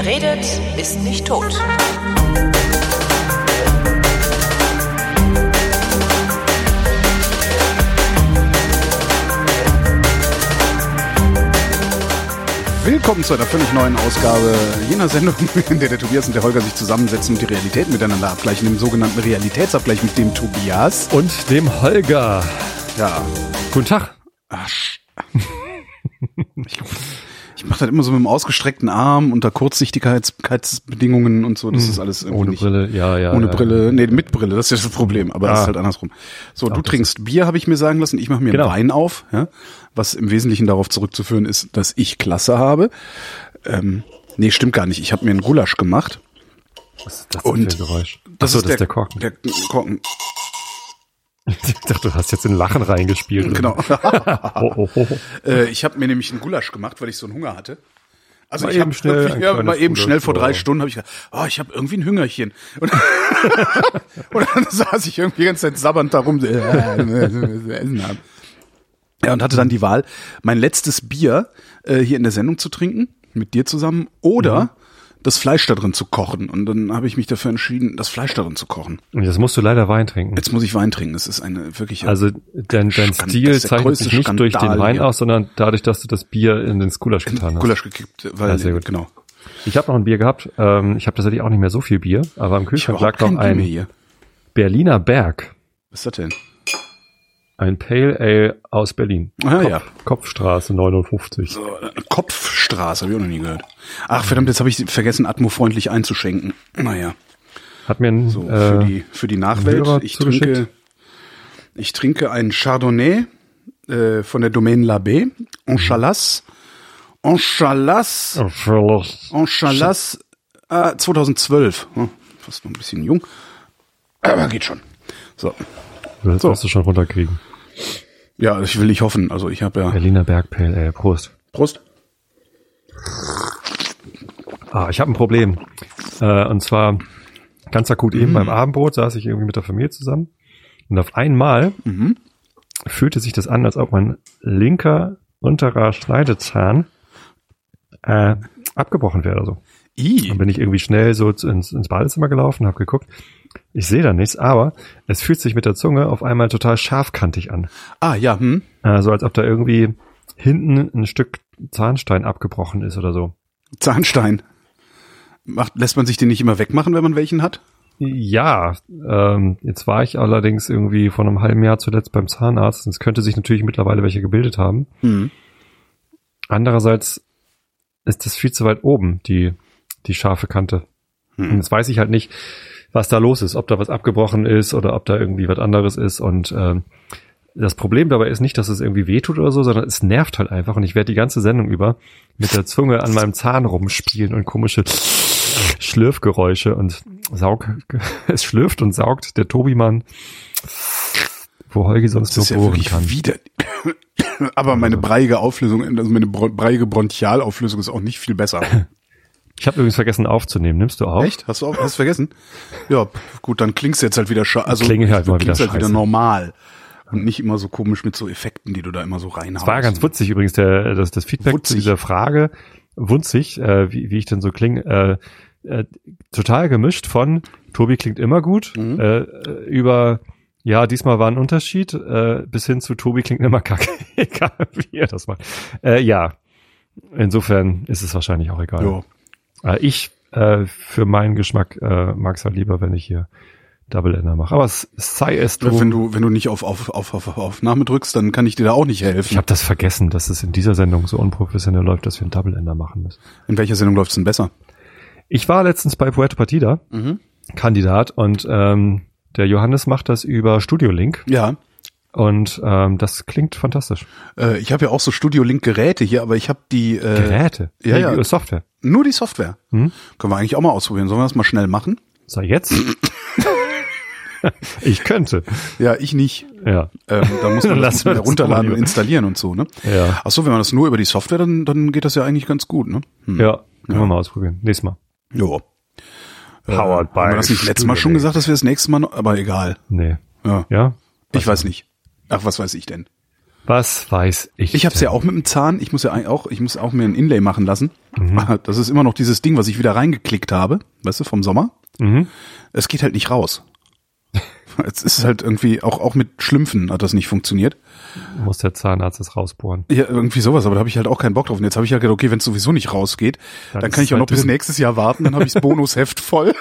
Wer redet, ist nicht tot. Willkommen zu einer völlig neuen Ausgabe jener Sendung, in der der Tobias und der Holger sich zusammensetzen und die Realität miteinander abgleichen, im sogenannten Realitätsabgleich mit dem Tobias. Und dem Holger. Ja. Guten Tag. Ach, mache das immer so mit dem ausgestreckten Arm unter Kurzsichtigkeitsbedingungen und so. Das Hm. ist alles irgendwie Ohne nicht, Brille, ja, ja. Ohne ja. Brille, nee, mit Brille, das ist das Problem, aber das Ah. ist halt andersrum. So, du das trinkst Bier, habe ich mir sagen lassen, ich mache mir Genau. Wein auf, ja, was im Wesentlichen darauf zurückzuführen ist, dass ich Klasse habe. Ähm, nee, stimmt gar nicht. Ich habe mir einen Gulasch gemacht. Was ist das Und für ein Geräusch? Achso, das ist der Korken. Der Korken, Ich dachte, du hast jetzt in Lachen reingespielt. genau. Oh, oh, oh. äh, ich habe mir nämlich einen Gulasch gemacht, weil ich so einen Hunger hatte. Also Mal ich habe schnell ja, mal eben Gulasch, schnell vor drei. Stunden habe ich gedacht, oh, ich habe irgendwie ein Hüngerchen. Und, und dann saß ich irgendwie die ganze Zeit sabbernd darum, äh, haben. Ja, und hatte dann die Wahl, mein letztes Bier äh, hier in der Sendung zu trinken, mit dir zusammen, oder Mhm. Das Fleisch da drin zu kochen. Und dann habe ich mich dafür entschieden, das Fleisch da drin zu kochen. Und jetzt musst du leider Wein trinken. Jetzt muss ich Wein trinken. Es ist eine wirklich Also dein, dein Skand- Stil das zeichnet größte sich nicht durch den Wein hier. aus, sondern dadurch, dass du das Bier in den Gulasch getan hast. Gulasch gekippt, weil Ja, sehr gut. genau. Ich habe noch ein Bier gehabt. Ähm, ich habe tatsächlich auch nicht mehr so viel Bier, aber im Kühlschrank lag noch ein hier. Berliner Berg. Was ist das denn? Ein Pale Ale aus Berlin. Ah, Kopf, ja. Kopfstraße 59. So, Kopfstraße, habe ich auch noch nie gehört. Ach verdammt, jetzt habe ich vergessen, atmofreundlich einzuschenken. Naja, Hat mir ein, so für äh, die für die Nachwelt. Ich zugeschickt. trinke, ich trinke einen Chardonnay äh, von der Domaine Labé, Enchalas, Enchalas, Verlust. Enchalas, äh, 2012. Hm, fast noch ein bisschen jung, aber geht schon. So, Das So. wirst du schon runterkriegen. Ja, ich will nicht hoffen. Also ich habe ja Berliner Berg Pale Ale. Prost. Prost. Ah, ich habe ein Problem. Äh, und zwar ganz akut eben beim Abendbrot saß ich irgendwie mit der Familie zusammen und auf einmal fühlte sich das an, als ob mein linker unterer Schneidezahn äh, abgebrochen wäre oder so. I, Dann bin ich irgendwie schnell so ins, ins Badezimmer gelaufen, habe geguckt. Ich sehe da nichts, aber es fühlt sich mit der Zunge auf einmal total scharfkantig an. ah ja, hm. So als ob da irgendwie hinten ein Stück Zahnstein abgebrochen ist oder so. Zahnstein. Macht, lässt man sich den nicht immer wegmachen, wenn man welchen hat? Ja, ähm, jetzt war ich allerdings irgendwie vor einem halben Jahr zuletzt beim Zahnarzt. Es könnte sich natürlich mittlerweile welche gebildet haben. Hm. Andererseits ist das viel zu weit oben, die, die scharfe Kante. Hm. Und jetzt weiß ich halt nicht, was da los ist, ob da was abgebrochen ist oder ob da irgendwie was anderes ist. Und ähm, das Problem dabei ist nicht, dass es irgendwie wehtut oder so, sondern es nervt halt einfach. Und ich werde die ganze Sendung über mit der Zunge an meinem Zahn rumspielen und komische Schlürfgeräusche und Saug, es schlürft und saugt der Tobimann, wo Holgi sonst Das nur ja bohren wirklich kann. wieder. Aber meine breiige Auflösung, also meine breiige Bronchialauflösung ist auch nicht viel besser. Ich habe übrigens vergessen aufzunehmen. Nimmst du auf? Echt? Hast du auch, hast vergessen? Ja, gut, dann klingst du jetzt halt wieder scha also Klinge halt mal wieder halt wieder normal. Und nicht immer so komisch mit so Effekten, die du da immer so reinhaust. Es war ganz witzig übrigens, der, das, das Feedback Wutzig. zu dieser Frage, wunzig, äh, wie, wie ich denn so klinge, äh, äh, total gemischt von Tobi klingt immer gut, Mhm. äh, äh, über ja, diesmal war ein Unterschied, äh, bis hin zu Tobi klingt immer kacke, egal wie er das macht. Äh, ja, insofern ist es wahrscheinlich auch egal. Jo. Äh, ich, äh, für meinen Geschmack, äh, mag es halt lieber, wenn ich hier Double Ender mache. Aber es, es sei es drum. Wenn du, wenn du nicht auf, auf, auf, auf Aufnahme drückst, dann kann ich dir da auch nicht helfen. Ich habe das vergessen, dass es in dieser Sendung so unprofessionell läuft, dass wir einen Double Ender machen müssen. In welcher Sendung läuft's denn besser? Ich war letztens bei Puerto Partida, Mhm. Kandidat, und ähm, der Johannes macht das über Studio Link Ja. Und ähm, das klingt fantastisch. Äh, ich habe ja auch so Studio Link Geräte hier, aber ich habe die äh, Geräte, ja, ja. die Software. nur die Software. Hm? Können wir eigentlich auch mal ausprobieren. Sollen wir das mal schnell machen? So, jetzt? ich könnte. Ja, ich nicht. Ja. Ähm, da muss man Dann das muss man ja das runterladen und installieren und so, ne? Ja. Ach so, wenn man das nur über die Software, dann, dann geht das ja eigentlich ganz gut, ne? Hm. Ja, können wir mal ausprobieren. Nächstes Mal. Jo. Äh, Powered by haben wir das nicht letztes Mal schon gesagt, dass wir das nächste Mal noch, aber egal. Nee. Ja. Ja? Ich weiß nicht. Ach, was weiß ich denn? Was weiß ich. Ich habe es ja auch mit dem Zahn. Ich muss ja auch, ich muss auch mir ein Inlay machen lassen. Mhm. Das ist immer noch dieses Ding, was ich wieder reingeklickt habe, weißt du, vom Sommer. Mhm. Es geht halt nicht raus. Jetzt ist es halt irgendwie auch auch mit Schlümpfen hat das nicht funktioniert. Muss der Zahnarzt es rausbohren. Ja, irgendwie sowas, aber da habe ich halt auch keinen Bock drauf. Und jetzt habe ich halt gedacht, okay, wenn es sowieso nicht rausgeht, Dann dann, kann es ich auch halt noch bis nächstes Jahr warten, dann habe ich das Bonusheft voll.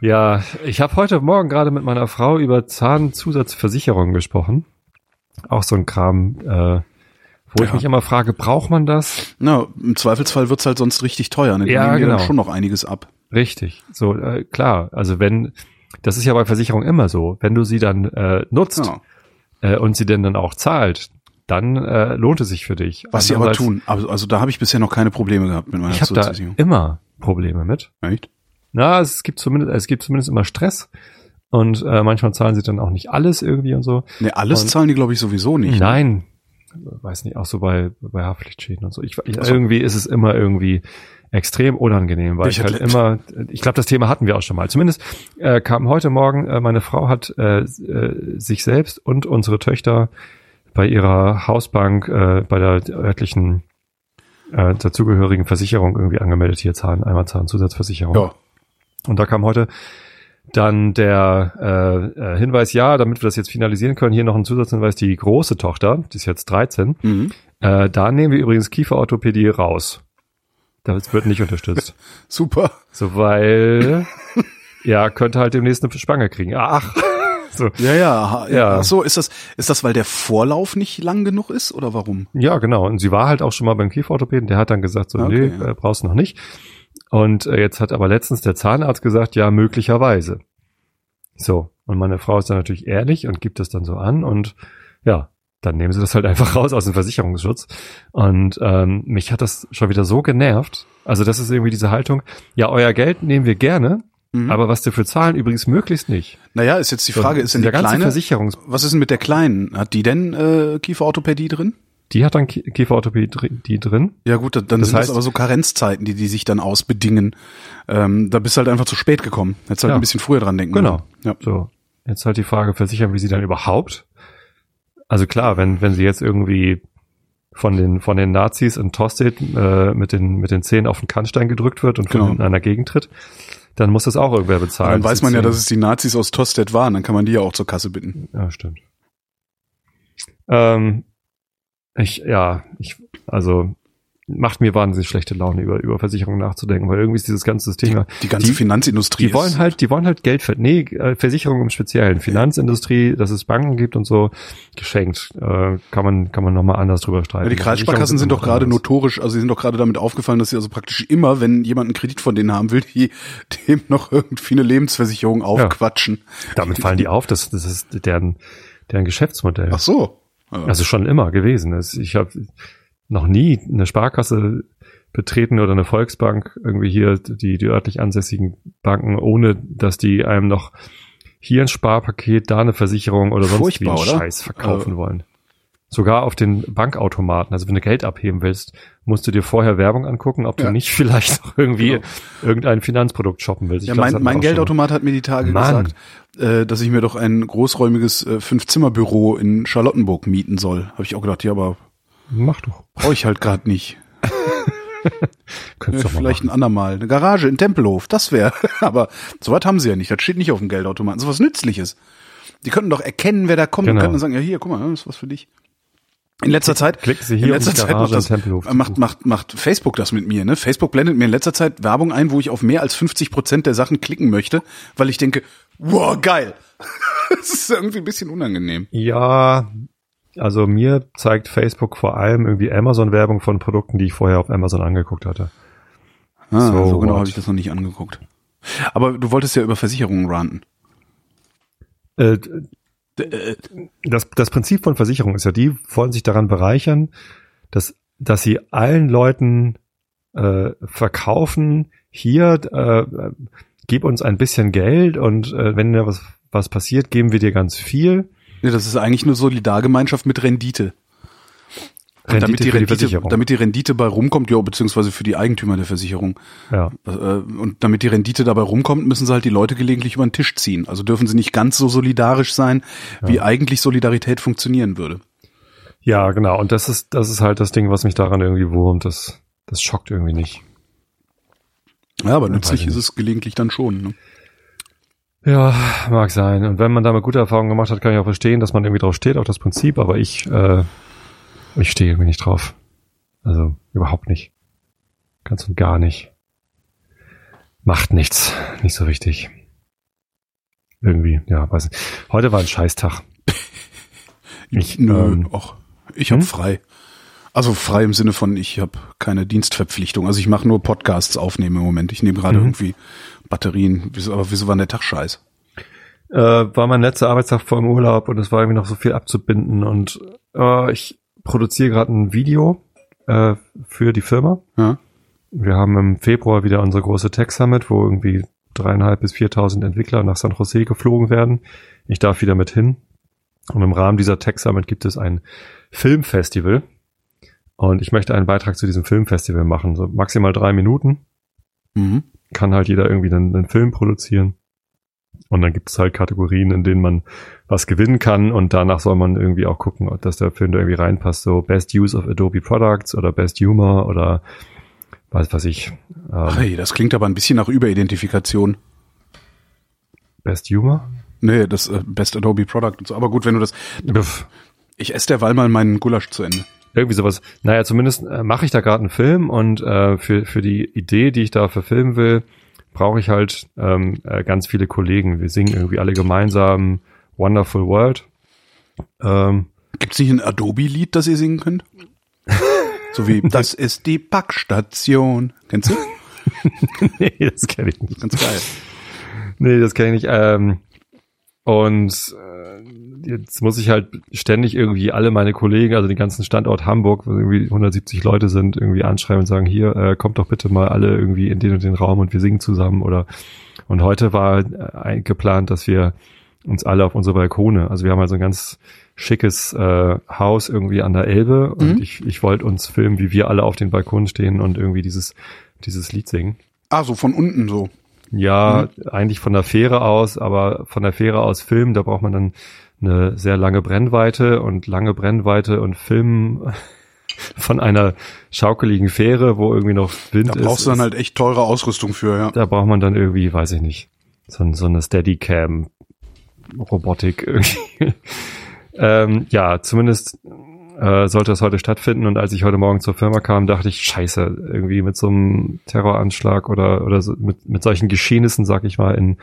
Ja, ich habe heute Morgen gerade mit meiner Frau über Zahnzusatzversicherungen gesprochen. Auch so ein Kram, äh, wo ich Ja. mich immer frage, braucht man das? Na, im Zweifelsfall wird's halt sonst richtig teuer. Ne? Die Ja, nehmen genau. dann schon noch einiges ab. Richtig, so äh, klar. Also wenn, das ist ja bei Versicherungen immer so, wenn du sie dann äh, nutzt Ja. äh, und sie denn dann auch zahlt, dann äh, lohnt es sich für dich. Was sie aber tun. Also, also da habe ich bisher noch keine Probleme gehabt mit meiner Ich habe da immer Probleme mit. Echt? Na, es gibt zumindest, es gibt zumindest immer Stress und äh, manchmal zahlen sie dann auch nicht alles irgendwie und so. Ne, alles Und- zahlen die, glaube ich, sowieso nicht. ne? Nein, weiß nicht, auch so bei, bei Haftpflichtschäden und so. Ich, ich, Ach so. irgendwie ist es immer irgendwie extrem unangenehm, weil Ich ich, halt immer, ich glaube, das Thema hatten wir auch schon mal. Zumindest äh, kam heute Morgen, äh, meine Frau hat äh, äh, sich selbst und unsere Töchter bei ihrer Hausbank, äh, bei der örtlichen äh, dazugehörigen Versicherung irgendwie angemeldet, hier Zahn, einmal Zahnzusatzversicherung. Ja. Und da kam heute dann der äh, äh, Hinweis, ja, damit wir das jetzt finalisieren können, hier noch ein Zusatzhinweis, die große Tochter, die ist jetzt 13, Mhm. äh, da nehmen wir übrigens Kieferorthopädie raus. Das wird nicht unterstützt. Super. So, weil, ja, könnte halt demnächst eine Spange kriegen. Ach, so. Ja, ja. Ja. Ach so, ist das, ist das, weil der Vorlauf nicht lang genug ist oder warum? Ja, genau. Und sie war halt auch schon mal beim Kieferorthopäden, der hat dann gesagt, so, Okay, nee, ja. äh, brauchst du noch nicht. Und äh, jetzt hat aber letztens der Zahnarzt gesagt, ja, möglicherweise. So. Und meine Frau ist dann natürlich ehrlich und gibt das dann so an und ja, dann nehmen sie das halt einfach raus aus dem Versicherungsschutz. Und ähm, mich hat das schon wieder so genervt. Also das ist irgendwie diese Haltung, ja, euer Geld nehmen wir gerne, Mhm. aber was dafür zahlen, übrigens möglichst nicht. Naja, ist jetzt die Frage, ist denn die kleine, Versicherungs was ist denn mit der kleinen? Hat die denn äh, Kieferorthopädie drin? Die hat dann Kie- Kieferorthopädie drin- die drin. Ja gut, dann Das sind heißt- das aber so Karenzzeiten, die die sich dann ausbedingen. Ähm, da bist du halt einfach zu spät gekommen. Hättest halt Ja. ein bisschen früher dran denken Genau. Ja. So, jetzt halt die Frage, versichern wir sie dann überhaupt? Also klar, wenn, wenn sie jetzt irgendwie von den, von den Nazis in Tostedt äh, mit, den, mit den Zähnen auf den Kannstein gedrückt wird und von Genau. hinten einer Gegend tritt, dann muss das auch irgendwer bezahlen. dann weiß man ja, dass es die Nazis aus Tostedt waren. Dann kann man die ja auch zur Kasse bitten. Ja, stimmt. Ähm, ich, ja, ich, also macht mir wahnsinnig schlechte Laune, über, über Versicherungen nachzudenken, weil irgendwie ist dieses ganze System ja Die ganze Die- Finanzindustrie Die wollen halt, die wollen halt Geld ver nee, äh, Versicherung im Speziellen, Finanzindustrie, dass es Banken gibt und so geschenkt. Äh, kann man kann man noch mal anders drüber streiten. Ja, die Kreissparkassen sind doch gerade notorisch, also sie sind doch gerade damit aufgefallen, dass sie also praktisch immer, wenn jemand einen Kredit von denen haben will, die dem noch irgendwie eine Lebensversicherung aufquatschen. Damit fallen die auf, das das ist deren deren Geschäftsmodell. Ach so. Ja. Also schon immer gewesen. Es- Ich habe noch nie eine Sparkasse betreten oder eine Volksbank irgendwie hier die die örtlich ansässigen Banken, ohne dass die einem noch hier ein Sparpaket, da eine Versicherung oder sonst Furchtbar, wie einen oder? Scheiß verkaufen Äh. wollen. Sogar auf den Bankautomaten. Also wenn du Geld abheben willst, musst du dir vorher Werbung angucken, ob Ja. du nicht vielleicht noch irgendwie Genau. irgendein Finanzprodukt shoppen willst. Ich Ja, glaub, mein, schon Geldautomat hat mir die Tage Mann. gesagt, äh, dass ich mir doch ein großräumiges äh, Fünf-Zimmer-Büro in Charlottenburg mieten soll. Habe ich auch gedacht, ja, aber. Mach doch. brauche ich halt gerade nicht. Könntest Ja, mal vielleicht machen. ein andermal. Eine Garage in Tempelhof, das wäre. aber sowas haben sie ja nicht. Das steht nicht auf dem Geldautomaten. So was Nützliches. Die könnten doch erkennen, wer da kommt und Genau. könnten sagen, ja hier, guck mal, das ist was für dich. In letzter Zeit, klicken Sie in hier, um letzter Zeit macht, das, in macht, macht, macht Facebook das mit mir. Ne? Facebook blendet mir in letzter Zeit Werbung ein, wo ich auf mehr als 50 Prozent der Sachen klicken möchte, weil ich denke, wow, geil. das ist irgendwie ein bisschen unangenehm. Ja, also mir zeigt Facebook vor allem irgendwie Amazon-Werbung von Produkten, die ich vorher auf Amazon angeguckt hatte. Ah, So so, genau habe ich das noch nicht angeguckt. Aber du wolltest ja über Versicherungen ranten. Äh, das, das Prinzip von Versicherung ist ja, die wollen sich daran bereichern, dass, dass sie allen Leuten äh, verkaufen, hier, äh, gib uns ein bisschen Geld und äh, wenn da was, was passiert, geben wir dir ganz viel. Nee, das ist eigentlich eine Solidargemeinschaft mit Rendite. Und damit, die Rendite, Versicherung. damit die Rendite bei rumkommt, ja, beziehungsweise für die Eigentümer der Versicherung. ja. Äh, Und damit die Rendite dabei rumkommt, müssen sie halt die Leute gelegentlich über den Tisch ziehen. Also dürfen sie nicht ganz so solidarisch sein, wie eigentlich Solidarität funktionieren würde. ja, genau. Und das ist, das ist halt das Ding, was mich daran irgendwie wurmt. Das, das schockt irgendwie nicht. Ja, aber nützlich ist es gelegentlich dann schon. Ne? Ja, mag sein. Und wenn man damit gute Erfahrungen gemacht hat, kann ich auch verstehen, dass man irgendwie drauf steht, auf das Prinzip, aber ich, äh, ich stehe irgendwie nicht drauf. Also überhaupt nicht. Ganz und gar nicht. Macht nichts. Nicht so wichtig. Irgendwie, ja, weiß nicht. Heute war ein Scheißtag. Ich, Nö, ähm, och, ich habe hm? frei. Also frei im Sinne von, ich habe keine Dienstverpflichtung. Also ich mache nur Podcasts aufnehmen im Moment. Ich nehme gerade Mhm. irgendwie Batterien. Wieso, aber wieso war der Tag scheiß? äh, war mein letzter Arbeitstag vor dem Urlaub und es war irgendwie noch so viel abzubinden und äh, ich produziere gerade ein Video äh, für die Firma. Ja? Wir haben im Februar wieder unsere große Tech Summit, wo irgendwie dreieinhalb bis viertausend Entwickler nach San Jose geflogen werden. Ich darf wieder mit hin. Und im Rahmen dieser Tech Summit gibt es ein Filmfestival. Und ich möchte einen Beitrag zu diesem Filmfestival machen. So maximal drei Minuten. Mhm. Kann halt jeder irgendwie einen, einen Film produzieren. Und dann gibt es halt Kategorien, in denen man was gewinnen kann. Und danach soll man irgendwie auch gucken, ob das der Film da irgendwie reinpasst. So Best Use of Adobe Products oder Best Humor oder was weiß ich. Ähm, Hey, das klingt aber ein bisschen nach Überidentifikation. Best Humor? Nee, das äh, Best Adobe Product und so. Aber gut, wenn du das. Pff, Ich esse derweil mal meinen Gulasch zu Ende. irgendwie sowas. Naja, zumindest äh, mache ich da gerade einen Film und äh, für, für die Idee, die ich da verfilmen will, brauche ich halt ähm, äh, ganz viele Kollegen. Wir singen irgendwie alle gemeinsam Wonderful World. Ähm, Gibt's nicht ein Adobe-Lied, das ihr singen könnt? So wie, das ist die Packstation. Kennst du? nee, das kenne ich nicht. Ganz geil. Nee, das kenne ich nicht. Ähm, und äh, jetzt muss ich halt ständig irgendwie alle meine Kollegen, also den ganzen Standort Hamburg, wo irgendwie 170 Leute sind, irgendwie anschreiben und sagen, hier, äh, kommt doch bitte mal alle irgendwie in den und den Raum und wir singen zusammen oder und heute war äh, geplant, dass wir uns alle auf unsere Balkone, also wir haben also ein ganz schickes äh, Haus irgendwie an der Elbe und Mhm. ich, ich wollte uns filmen, wie wir alle auf den Balkonen stehen und irgendwie dieses, dieses Lied singen. Ah, so von unten so. Ja, eigentlich von der Fähre aus, aber von der Fähre aus filmen, da braucht man dann eine sehr lange Brennweite und lange Brennweite und Filmen von einer schaukeligen Fähre, wo irgendwie noch Wind Da ist. brauchst du dann ist- halt echt teure Ausrüstung für, ja. Da braucht man dann irgendwie, weiß ich nicht, so, so eine Steadicam Robotik irgendwie. ähm, ja, zumindest äh, sollte das heute stattfinden und als ich heute Morgen zur Firma kam, dachte ich, scheiße, irgendwie mit so einem Terroranschlag oder oder so, mit, mit solchen Geschehnissen, sag ich mal, in,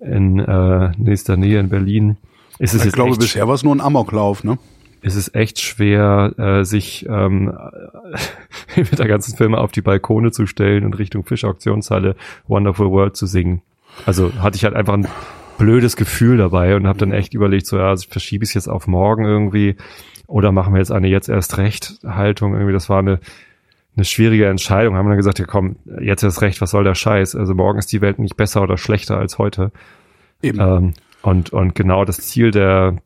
in äh, nächster Nähe in Berlin, ist es Ich glaube, bisher war es nur ein Amoklauf, ne? ist es echt schwer, äh, sich ähm, mit der ganzen Firma auf die Balkone zu stellen und Richtung Fischauktionshalle Wonderful World zu singen. Also hatte ich halt einfach ein blödes Gefühl dabei und habe dann echt überlegt, so ja, verschiebe ich es jetzt auf morgen irgendwie oder machen wir jetzt eine jetzt erst recht Haltung irgendwie. Das war eine eine schwierige Entscheidung. Haben dann gesagt, ja komm, jetzt erst recht, was soll der Scheiß? Also morgen ist die Welt nicht besser oder schlechter als heute. Eben. Ähm, und, und genau das Ziel der,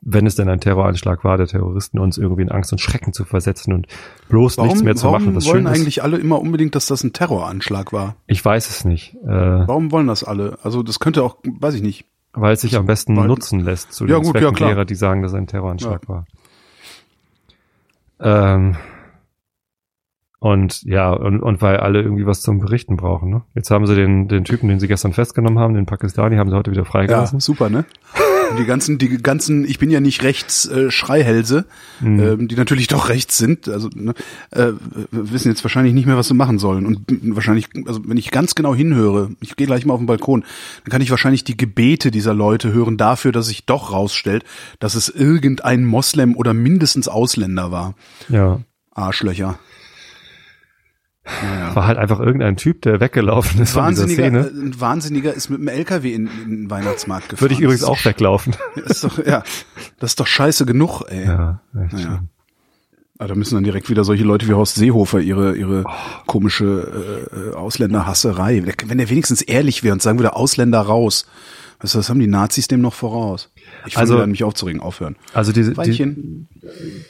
wenn es denn ein Terroranschlag war, der Terroristen, uns irgendwie in Angst und Schrecken zu versetzen und bloß warum nichts mehr zu warum machen, was wollen schön ist. eigentlich alle immer unbedingt, dass das ein Terroranschlag war? Ich weiß es nicht, äh, Warum wollen das alle? Also das könnte auch, weiß ich nicht. weil es sich am besten Weil- nutzen lässt zu Ja, den gut, ja, Zwecken klar. derer, die sagen, dass es ein Terroranschlag war. Ähm, und ja, und, und weil alle irgendwie was zum Berichten brauchen. Ne? Jetzt haben sie den, den Typen, den sie gestern festgenommen haben, den Pakistani, haben sie heute wieder Ja, freigelassen. super, ne? Und Die ganzen, die ganzen, ich bin ja nicht rechts äh, Schreihälse, Mhm. ähm, die natürlich doch rechts sind, also ne, äh, wissen jetzt wahrscheinlich nicht mehr, was sie machen sollen. Und wahrscheinlich, also wenn ich ganz genau hinhöre, ich gehe gleich mal auf den Balkon, dann kann ich wahrscheinlich die Gebete dieser Leute hören dafür, dass sich doch rausstellt, dass es irgendein Moslem oder mindestens Ausländer war. ja. Arschlöcher. Naja. War halt einfach irgendein Typ, der weggelaufen ist von dieser Szene. äh, ein Wahnsinniger ist mit dem LKW in, in den Weihnachtsmarkt gefahren. Würde ich übrigens auch weglaufen. ist, doch, ja, das ist doch scheiße genug, ey. Ja, echt Naja. Aber da müssen dann direkt wieder solche Leute wie Horst Seehofer ihre, ihre komische äh, äh, Ausländerhasserei. Wenn er wenigstens ehrlich wäre und sagen würde, Ausländer raus. Also das haben die Nazis dem noch voraus. Ich Also- also, mich aufzuregen, aufhören. Also diese, die,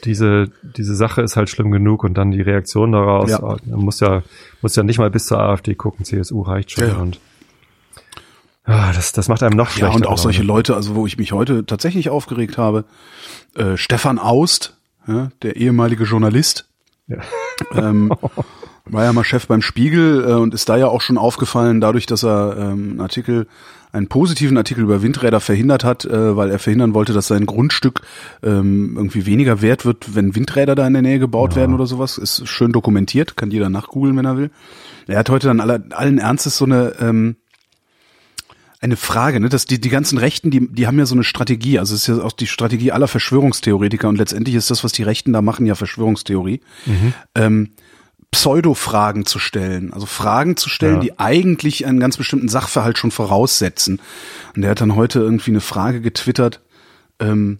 diese, diese Sache ist halt schlimm genug und dann die Reaktion daraus, Ja. man muss ja, muss ja nicht mal bis zur AfD gucken, CSU reicht schon Ja, ja. und ah, das, das macht einem noch Ja, schlechter. und auch solche. Leute, also wo ich mich heute tatsächlich aufgeregt habe, äh, Stefan Aust, ja, der ehemalige Journalist, Ja. ähm, war ja mal Chef beim Spiegel äh, und ist da ja auch schon aufgefallen, dadurch, dass er ähm, einen Artikel, einen positiven Artikel über Windräder verhindert hat, äh, weil er verhindern wollte, dass sein Grundstück ähm, irgendwie weniger wert wird, wenn Windräder da in der Nähe gebaut werden oder sowas. Ist schön dokumentiert, kann jeder nachgoogeln, wenn er will. Er hat heute dann alle, allen Ernstes so eine ähm, eine Frage, ne, dass die, die ganzen Rechten, die, die haben ja so eine Strategie, also es ist ja auch die Strategie aller Verschwörungstheoretiker und letztendlich ist das, was die Rechten da machen, ja Verschwörungstheorie, ähm, Pseudo-Fragen zu stellen, also Fragen zu stellen, Ja. die eigentlich einen ganz bestimmten Sachverhalt schon voraussetzen. Und der hat dann heute irgendwie eine Frage getwittert, ähm,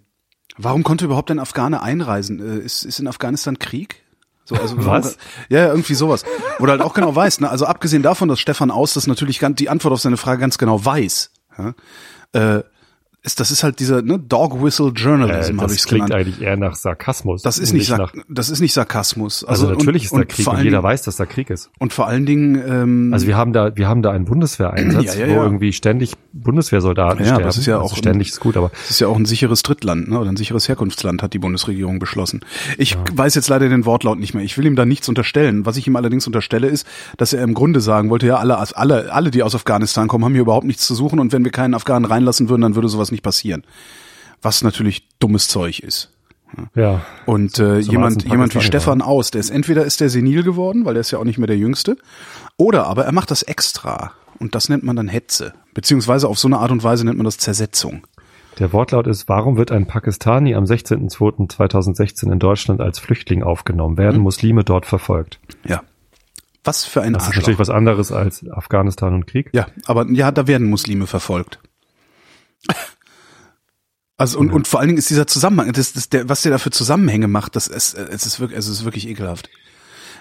warum konnte überhaupt ein Afghane einreisen? Äh, ist, ist in Afghanistan Krieg? So, also Was? Ja, ja, irgendwie sowas. Wo du halt auch genau weißt, ne? also abgesehen davon, dass Stefan Aus das natürlich ganz, die Antwort auf seine Frage ganz genau weiß, ja? äh, ist, das ist halt dieser ne, Dog Whistle äh, Journalism, habe ich das es klingt genannt. eigentlich eher nach Sarkasmus. Das ist und nicht, Sark nach, das ist nicht Sarkasmus. also, und- natürlich ist da und Krieg und jeder Dingen, weiß, dass da Krieg ist. Und vor allen Dingen, ähm, Also wir haben da, wir haben da einen Bundeswehreinsatz, Ja, ja, wo ja. irgendwie ständig Bundeswehrsoldaten Ja, sterben. das ist ja also auch- ständig ist gut, aber Es ist ja auch ein sicheres Drittland, ne? oder ein sicheres Herkunftsland, hat die Bundesregierung beschlossen. Ich weiß jetzt leider den Wortlaut nicht mehr. Ich will ihm da nichts unterstellen. Was ich ihm allerdings unterstelle, ist, dass er im Grunde sagen wollte, ja, alle, alle, alle, die aus Afghanistan kommen, haben hier überhaupt nichts zu suchen und wenn wir keinen Afghanen reinlassen würden, dann würde sowas nicht passieren. Was natürlich dummes Zeug ist. ja. Und äh, jemand, jemand wie Stefan Aus, der ist entweder ist der senil geworden, weil der ist ja auch nicht mehr der Jüngste, oder aber er macht das extra. Und das nennt man dann Hetze. Beziehungsweise auf so eine Art und Weise nennt man das Zersetzung. Der Wortlaut ist, warum wird ein Pakistani am 16.02.2016 in Deutschland als Flüchtling aufgenommen? Werden Mhm. Muslime dort verfolgt? Ja. Was für ein Das ist Arschloch. natürlich was anderes als Afghanistan und Krieg. Ja, aber ja, da werden Muslime verfolgt. Also und, und vor allen Dingen ist dieser Zusammenhang, das, das, der, was der da für Zusammenhänge macht, das ist, es ist wirklich, es ist wirklich ekelhaft.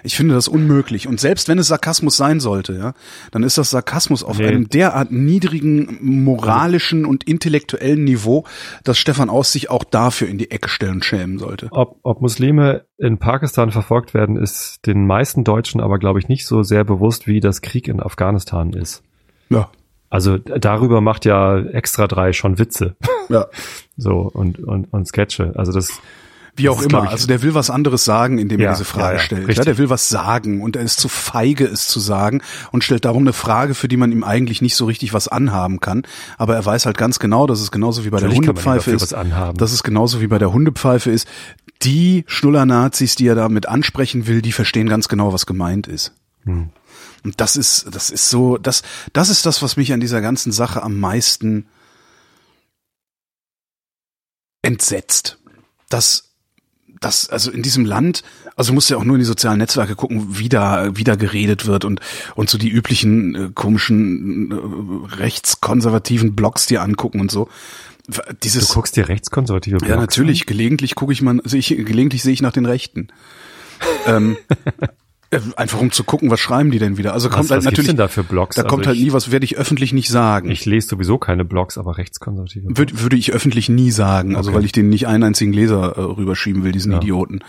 Ich finde das unmöglich. Und selbst wenn es Sarkasmus sein sollte, ja, dann ist das Sarkasmus auf Nee. einem derart niedrigen moralischen und intellektuellen Niveau, dass Stefan Aus sich auch dafür in die Ecke stellen schämen sollte. Ob, ob Muslime in Pakistan verfolgt werden, ist den meisten Deutschen aber, glaube ich, nicht so sehr bewusst, wie das Krieg in Afghanistan ist. Ja, Also darüber macht ja Extra drei schon Witze. ja. So und, und, und Sketche. Also das, Wie auch immer. Also der will was anderes sagen, indem Ja, er diese Frage ja, ja, stellt. Ja, richtig. der will was sagen und er ist zu feige, es zu sagen und stellt darum eine Frage, für die man ihm eigentlich nicht so richtig was anhaben kann. Aber er weiß halt ganz genau, dass es genauso wie bei der Natürlich ihm Hundepfeife ist. Dass es genauso wie bei der Hundepfeife ist. Die Schnuller-Nazis, die er damit ansprechen will, die verstehen ganz genau, was gemeint ist. Hm. Und das ist, das ist so, das, das ist das, was mich an dieser ganzen Sache am meisten entsetzt. Dass, dass, also in diesem Land, also du musst ja auch nur in die sozialen Netzwerke gucken, wie da, wie da geredet wird und, und so die üblichen äh, komischen äh, rechtskonservativen Blogs dir angucken und so. du Dieses, guckst dir rechtskonservative Blogs ja, natürlich. Gelegentlich gucke ich mal, sehe ich, gelegentlich sehe ich nach den Rechten. ähm, äh, einfach um zu gucken, was schreiben die denn wieder. Also kommt Was, halt was natürlich, denn da für Blogs? da kommt also halt ich, nie was, werde ich öffentlich nicht sagen. Ich lese sowieso keine Blogs, aber rechtskonservative. Würde, würde ich öffentlich nie sagen, also Okay. weil ich den nicht einen einzigen Leser äh, rüberschieben will, diesen Ja. Idioten.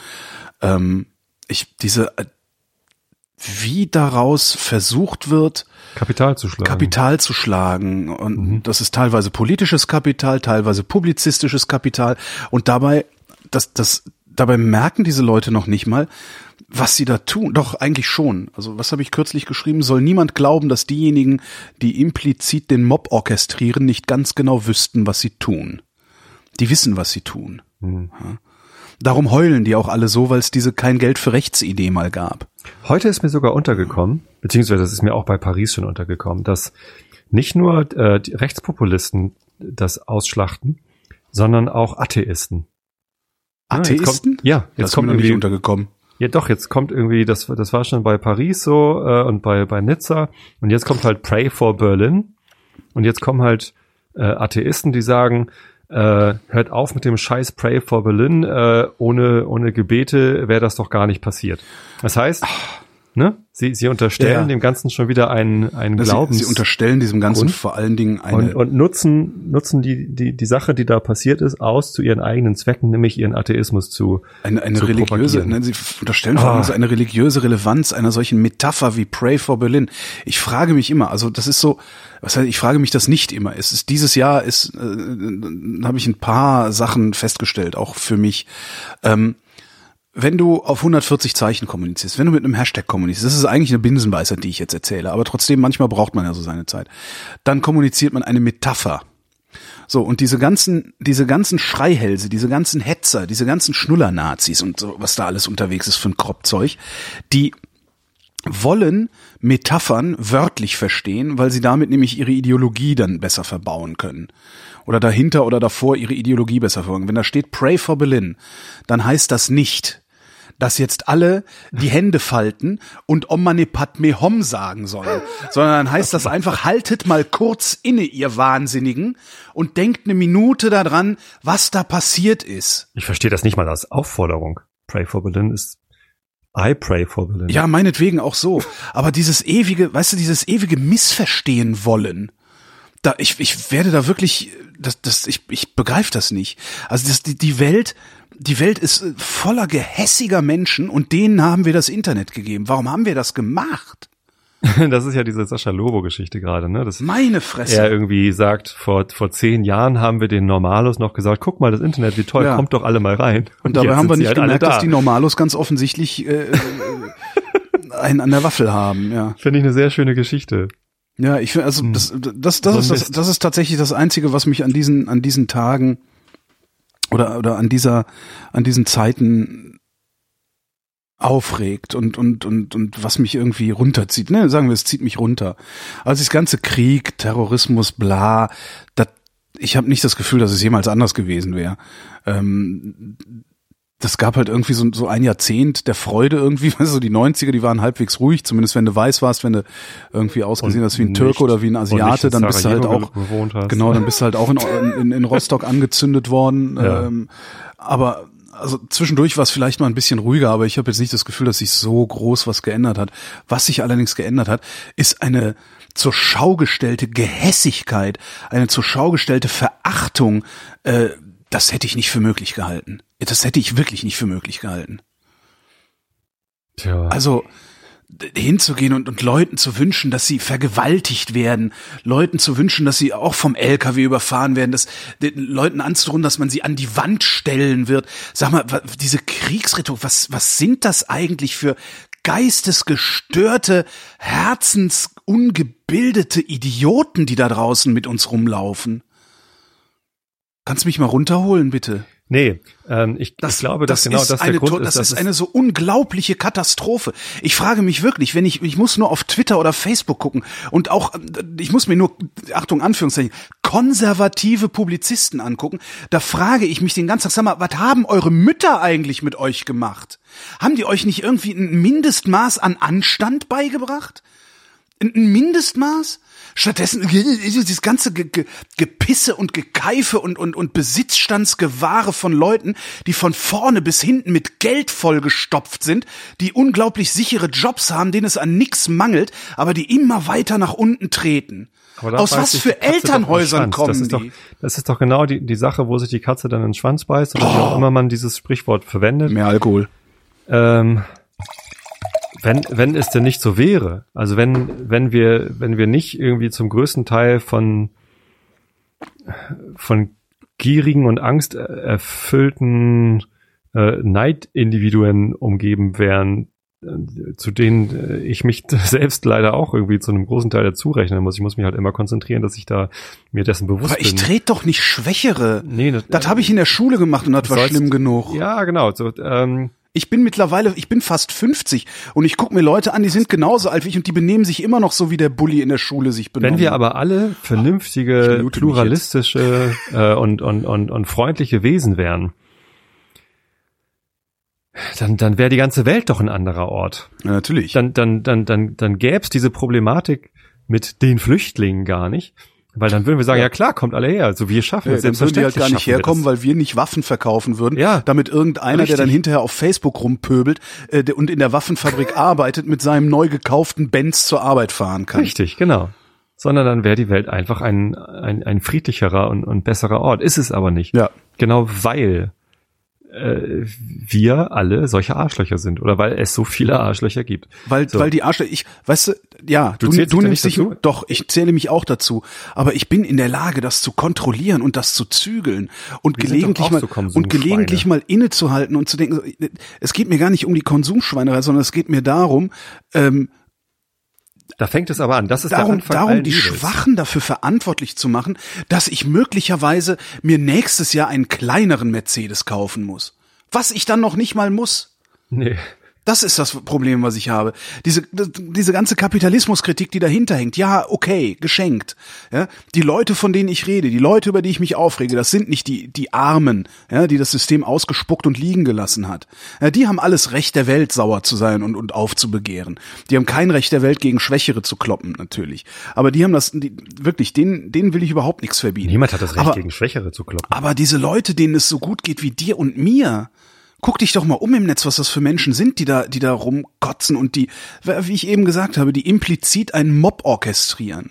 Ähm, ich, diese, äh, wie daraus versucht wird, Kapital zu schlagen. Kapital zu schlagen. Und Mhm. das ist teilweise politisches Kapital, teilweise publizistisches Kapital. Und dabei, das, das, dabei merken diese Leute noch nicht mal, was sie da tun. Doch, eigentlich schon. Also, was habe ich kürzlich geschrieben? Soll niemand glauben, dass diejenigen, die implizit den Mob orchestrieren, nicht ganz genau wüssten, was sie tun. Die wissen, was sie tun. Mhm. Ja. Darum heulen die auch alle so, weil es diese kein Geld für Rechtsidee mal gab. Heute ist mir sogar untergekommen, beziehungsweise es ist mir auch bei Paris schon untergekommen, dass nicht nur äh, die Rechtspopulisten das ausschlachten, sondern auch Atheisten. Ja, jetzt Atheisten? Kommt, ja, Das jetzt ist mir kommt noch nicht irgendwie, untergekommen. Ja doch, jetzt kommt irgendwie, das, das war schon bei Paris so äh, und bei, bei Nizza und jetzt kommt halt Pray for Berlin und jetzt kommen halt äh, Atheisten, die sagen, äh, hört auf mit dem Scheiß Pray for Berlin, äh, ohne, ohne Gebete wäre das doch gar nicht passiert. Das heißt, Ne? Sie, sie unterstellen Ja, dem Ganzen schon wieder einen, einen Sie, Glaubens sie unterstellen diesem Ganzen Grund. vor allen Dingen eine und, und nutzen, nutzen die, die, die Sache, die da passiert ist, aus zu ihren eigenen Zwecken, nämlich ihren Atheismus zu. Eine, eine zu religiöse, ne, sie unterstellen vor allem Ah. so eine religiöse Relevanz einer solchen Metapher wie Pray for Berlin. Ich frage mich immer, also das ist so, was heißt, ich frage mich das nicht immer. Es ist dieses Jahr ist, äh, habe ich ein paar Sachen festgestellt, auch für mich. Ähm, wenn du auf 140 Zeichen kommunizierst, wenn du mit einem Hashtag kommunizierst, das ist eigentlich eine Binsenweisheit, die ich jetzt erzähle, aber trotzdem manchmal braucht man ja so seine Zeit. Dann kommuniziert man eine Metapher. So, und diese ganzen, diese ganzen Schreihälse, diese ganzen Hetzer, diese ganzen Schnuller-Nazis und so, was da alles unterwegs ist für ein Kropfzeug, die wollen Metaphern wörtlich verstehen, weil sie damit nämlich ihre Ideologie dann besser verbauen können. Oder dahinter oder davor ihre Ideologie besser verbauen. Wenn da steht Pray for Berlin, dann heißt das nicht, dass jetzt alle die Hände falten und Om Mani Padme Hom sagen sollen, sondern dann heißt das einfach, haltet mal kurz inne, ihr Wahnsinnigen, und denkt eine Minute daran, was da passiert ist. Ich verstehe das nicht mal als Aufforderung. Pray for Berlin ist I pray for Berlin. Ja, meinetwegen auch so. Aber dieses ewige, weißt du, dieses ewige Missverstehen wollen, da ich, ich werde da wirklich, das, das, ich, ich begreife das nicht. Also das, die, die Welt, die Welt ist äh, voller gehässiger Menschen und denen haben wir das Internet gegeben. Warum haben wir das gemacht? Das ist ja diese Sascha Lobo-Geschichte gerade, ne? Das Meine Fresse. er irgendwie sagt, vor, vor zehn Jahren haben wir den Normalos noch gesagt, guck mal, das Internet, wie toll, Ja. kommt doch alle mal rein. und dabei jetzt haben wir nicht halt gemerkt, da. dass die Normalos ganz offensichtlich äh, einen an der Waffel haben, ja. Finde ich eine sehr schöne Geschichte. Ja, ich finde, also das, das, das So ist das, das ist tatsächlich das Einzige, was mich an diesen, an diesen Tagen oder oder an dieser, an diesen Zeiten aufregt und und und und was mich irgendwie runterzieht. Ne, sagen wir, es zieht mich runter. Also das ganze Krieg, Terrorismus, bla, das, ich habe nicht das Gefühl, dass es jemals anders gewesen wäre. Ähm, das gab halt irgendwie so, so ein Jahrzehnt der Freude irgendwie, weißt du, so die 90er, die waren halbwegs ruhig, zumindest wenn du weiß warst, wenn du irgendwie ausgesehen hast wie ein Türke oder wie ein Asiate, dann bist du halt auch, genau, dann bist du halt auch in, in, in Rostock angezündet worden. Ja. Ähm, aber also zwischendurch war es vielleicht mal ein bisschen ruhiger, aber ich habe jetzt nicht das Gefühl, dass sich so groß was geändert hat. Was sich allerdings geändert hat, ist eine zur Schau gestellte Gehässigkeit, eine zur Schau gestellte Verachtung. Äh, das hätte ich nicht für möglich gehalten. Das hätte ich wirklich nicht für möglich gehalten. Tja. Also hinzugehen und, und Leuten zu wünschen, dass sie vergewaltigt werden, Leuten zu wünschen, dass sie auch vom LKW überfahren werden, dass den Leuten anzudrohen, dass man sie an die Wand stellen wird. Sag mal, diese Kriegsrhetorik, was, was sind das eigentlich für geistesgestörte, herzensungebildete Idioten, die da draußen mit uns rumlaufen? Kannst mich mal runterholen, bitte? Nee, ähm, ich, ich glaube, dass genau ist das eine, der Grund ist. Das ist eine so unglaubliche Katastrophe. Ich frage mich wirklich, wenn ich, ich muss nur auf Twitter oder Facebook gucken und auch, äh, ich muss mir nur, Achtung, Anführungszeichen, konservative Publizisten angucken, da frage ich mich den ganzen Tag, sag mal, was haben eure Mütter eigentlich mit euch gemacht? Haben die euch nicht irgendwie ein Mindestmaß an Anstand beigebracht? Ein Mindestmaß? Stattdessen dieses ganze Ge Ge Gepisse und Gekeife und, und, und Besitzstandsgewahre von Leuten, die von vorne bis hinten mit Geld vollgestopft sind, die unglaublich sichere Jobs haben, denen es an nix mangelt, aber die immer weiter nach unten treten. Aus was für Elternhäusern kommen das ist die? Doch, das ist doch genau die, die Sache, wo sich die Katze dann in den Schwanz beißt oder wie auch immer man dieses Sprichwort verwendet. Mehr Alkohol. Ähm, wenn, wenn es denn nicht so wäre, also wenn, wenn wir, wenn wir nicht irgendwie zum größten Teil von, von gierigen und angsterfüllten äh, Neidindividuen umgeben wären, äh, zu denen äh, ich mich selbst leider auch irgendwie zu einem großen Teil dazu rechnen muss. Ich muss mich halt immer konzentrieren, dass ich da mir dessen bewusst Aber ich bin. trete doch nicht Schwächere. Nee, das- das habe ich in der Schule gemacht und das war sollst- schlimm genug. Ja, genau. So, ähm, Ich bin mittlerweile, ich bin fast 50 und ich gucke mir Leute an, die sind genauso alt wie ich und die benehmen sich immer noch so, wie der Bully in der Schule sich benimmt. Wenn wir aber alle vernünftige, pluralistische äh, und, und, und, und freundliche Wesen wären, dann, dann wäre die ganze Welt doch ein anderer Ort. ja, natürlich. Dann, dann, dann, dann, dann gäbe es diese Problematik mit den Flüchtlingen gar nicht. Weil dann würden wir sagen, ja, klar, kommt alle her. Also wir schaffen Ja, das. dann würden die halt gar nicht herkommen, wir weil wir nicht Waffen verkaufen würden, Ja. damit irgendeiner, der Richtig. dann hinterher auf Facebook rumpöbelt äh, der- und in der Waffenfabrik arbeitet, mit seinem neu gekauften Benz zur Arbeit fahren kann. Richtig, genau. Sondern dann wäre die Welt einfach ein, ein, ein friedlicherer und, und besserer Ort. Ist es aber nicht. Ja. Genau weil äh, wir alle solche Arschlöcher sind. Oder weil es so viele Arschlöcher gibt. Weil, So. weil die Arsche, ich, weißt du, ja, Du du, du, nimmst dich, dazu? doch, ich zähle mich auch dazu. Aber ich bin in der Lage, das zu kontrollieren und das zu zügeln und Wir gelegentlich mal, so und gelegentlich mal innezuhalten und zu denken, es geht mir gar nicht um die Konsumschweinerei, sondern es geht mir darum, ähm, Da fängt es aber an. Das ist der darum, darum die. Schwachen dafür verantwortlich zu machen, dass ich möglicherweise mir nächstes Jahr einen kleineren Mercedes kaufen muss. Was ich dann noch nicht mal muss. Nee. Das ist das Problem, was ich habe. Diese, diese ganze Kapitalismuskritik, die dahinter hängt. Ja, okay, geschenkt. Ja, die Leute, von denen ich rede, die Leute, über die ich mich aufrege, das sind nicht die, die Armen, ja, die das System ausgespuckt und liegen gelassen hat. Ja, die haben alles Recht der Welt, sauer zu sein und, und aufzubegehren. Die haben kein Recht der Welt, gegen Schwächere zu kloppen, natürlich. Aber die haben das, die, wirklich, denen, denen will ich überhaupt nichts verbieten. Niemand hat das Recht, Aber- gegen Schwächere zu kloppen. aber diese Leute, denen es so gut geht wie dir und mir, guck dich doch mal um im Netz, was das für Menschen sind, die da, die da rumkotzen und die, wie ich eben gesagt habe, die implizit einen Mob orchestrieren.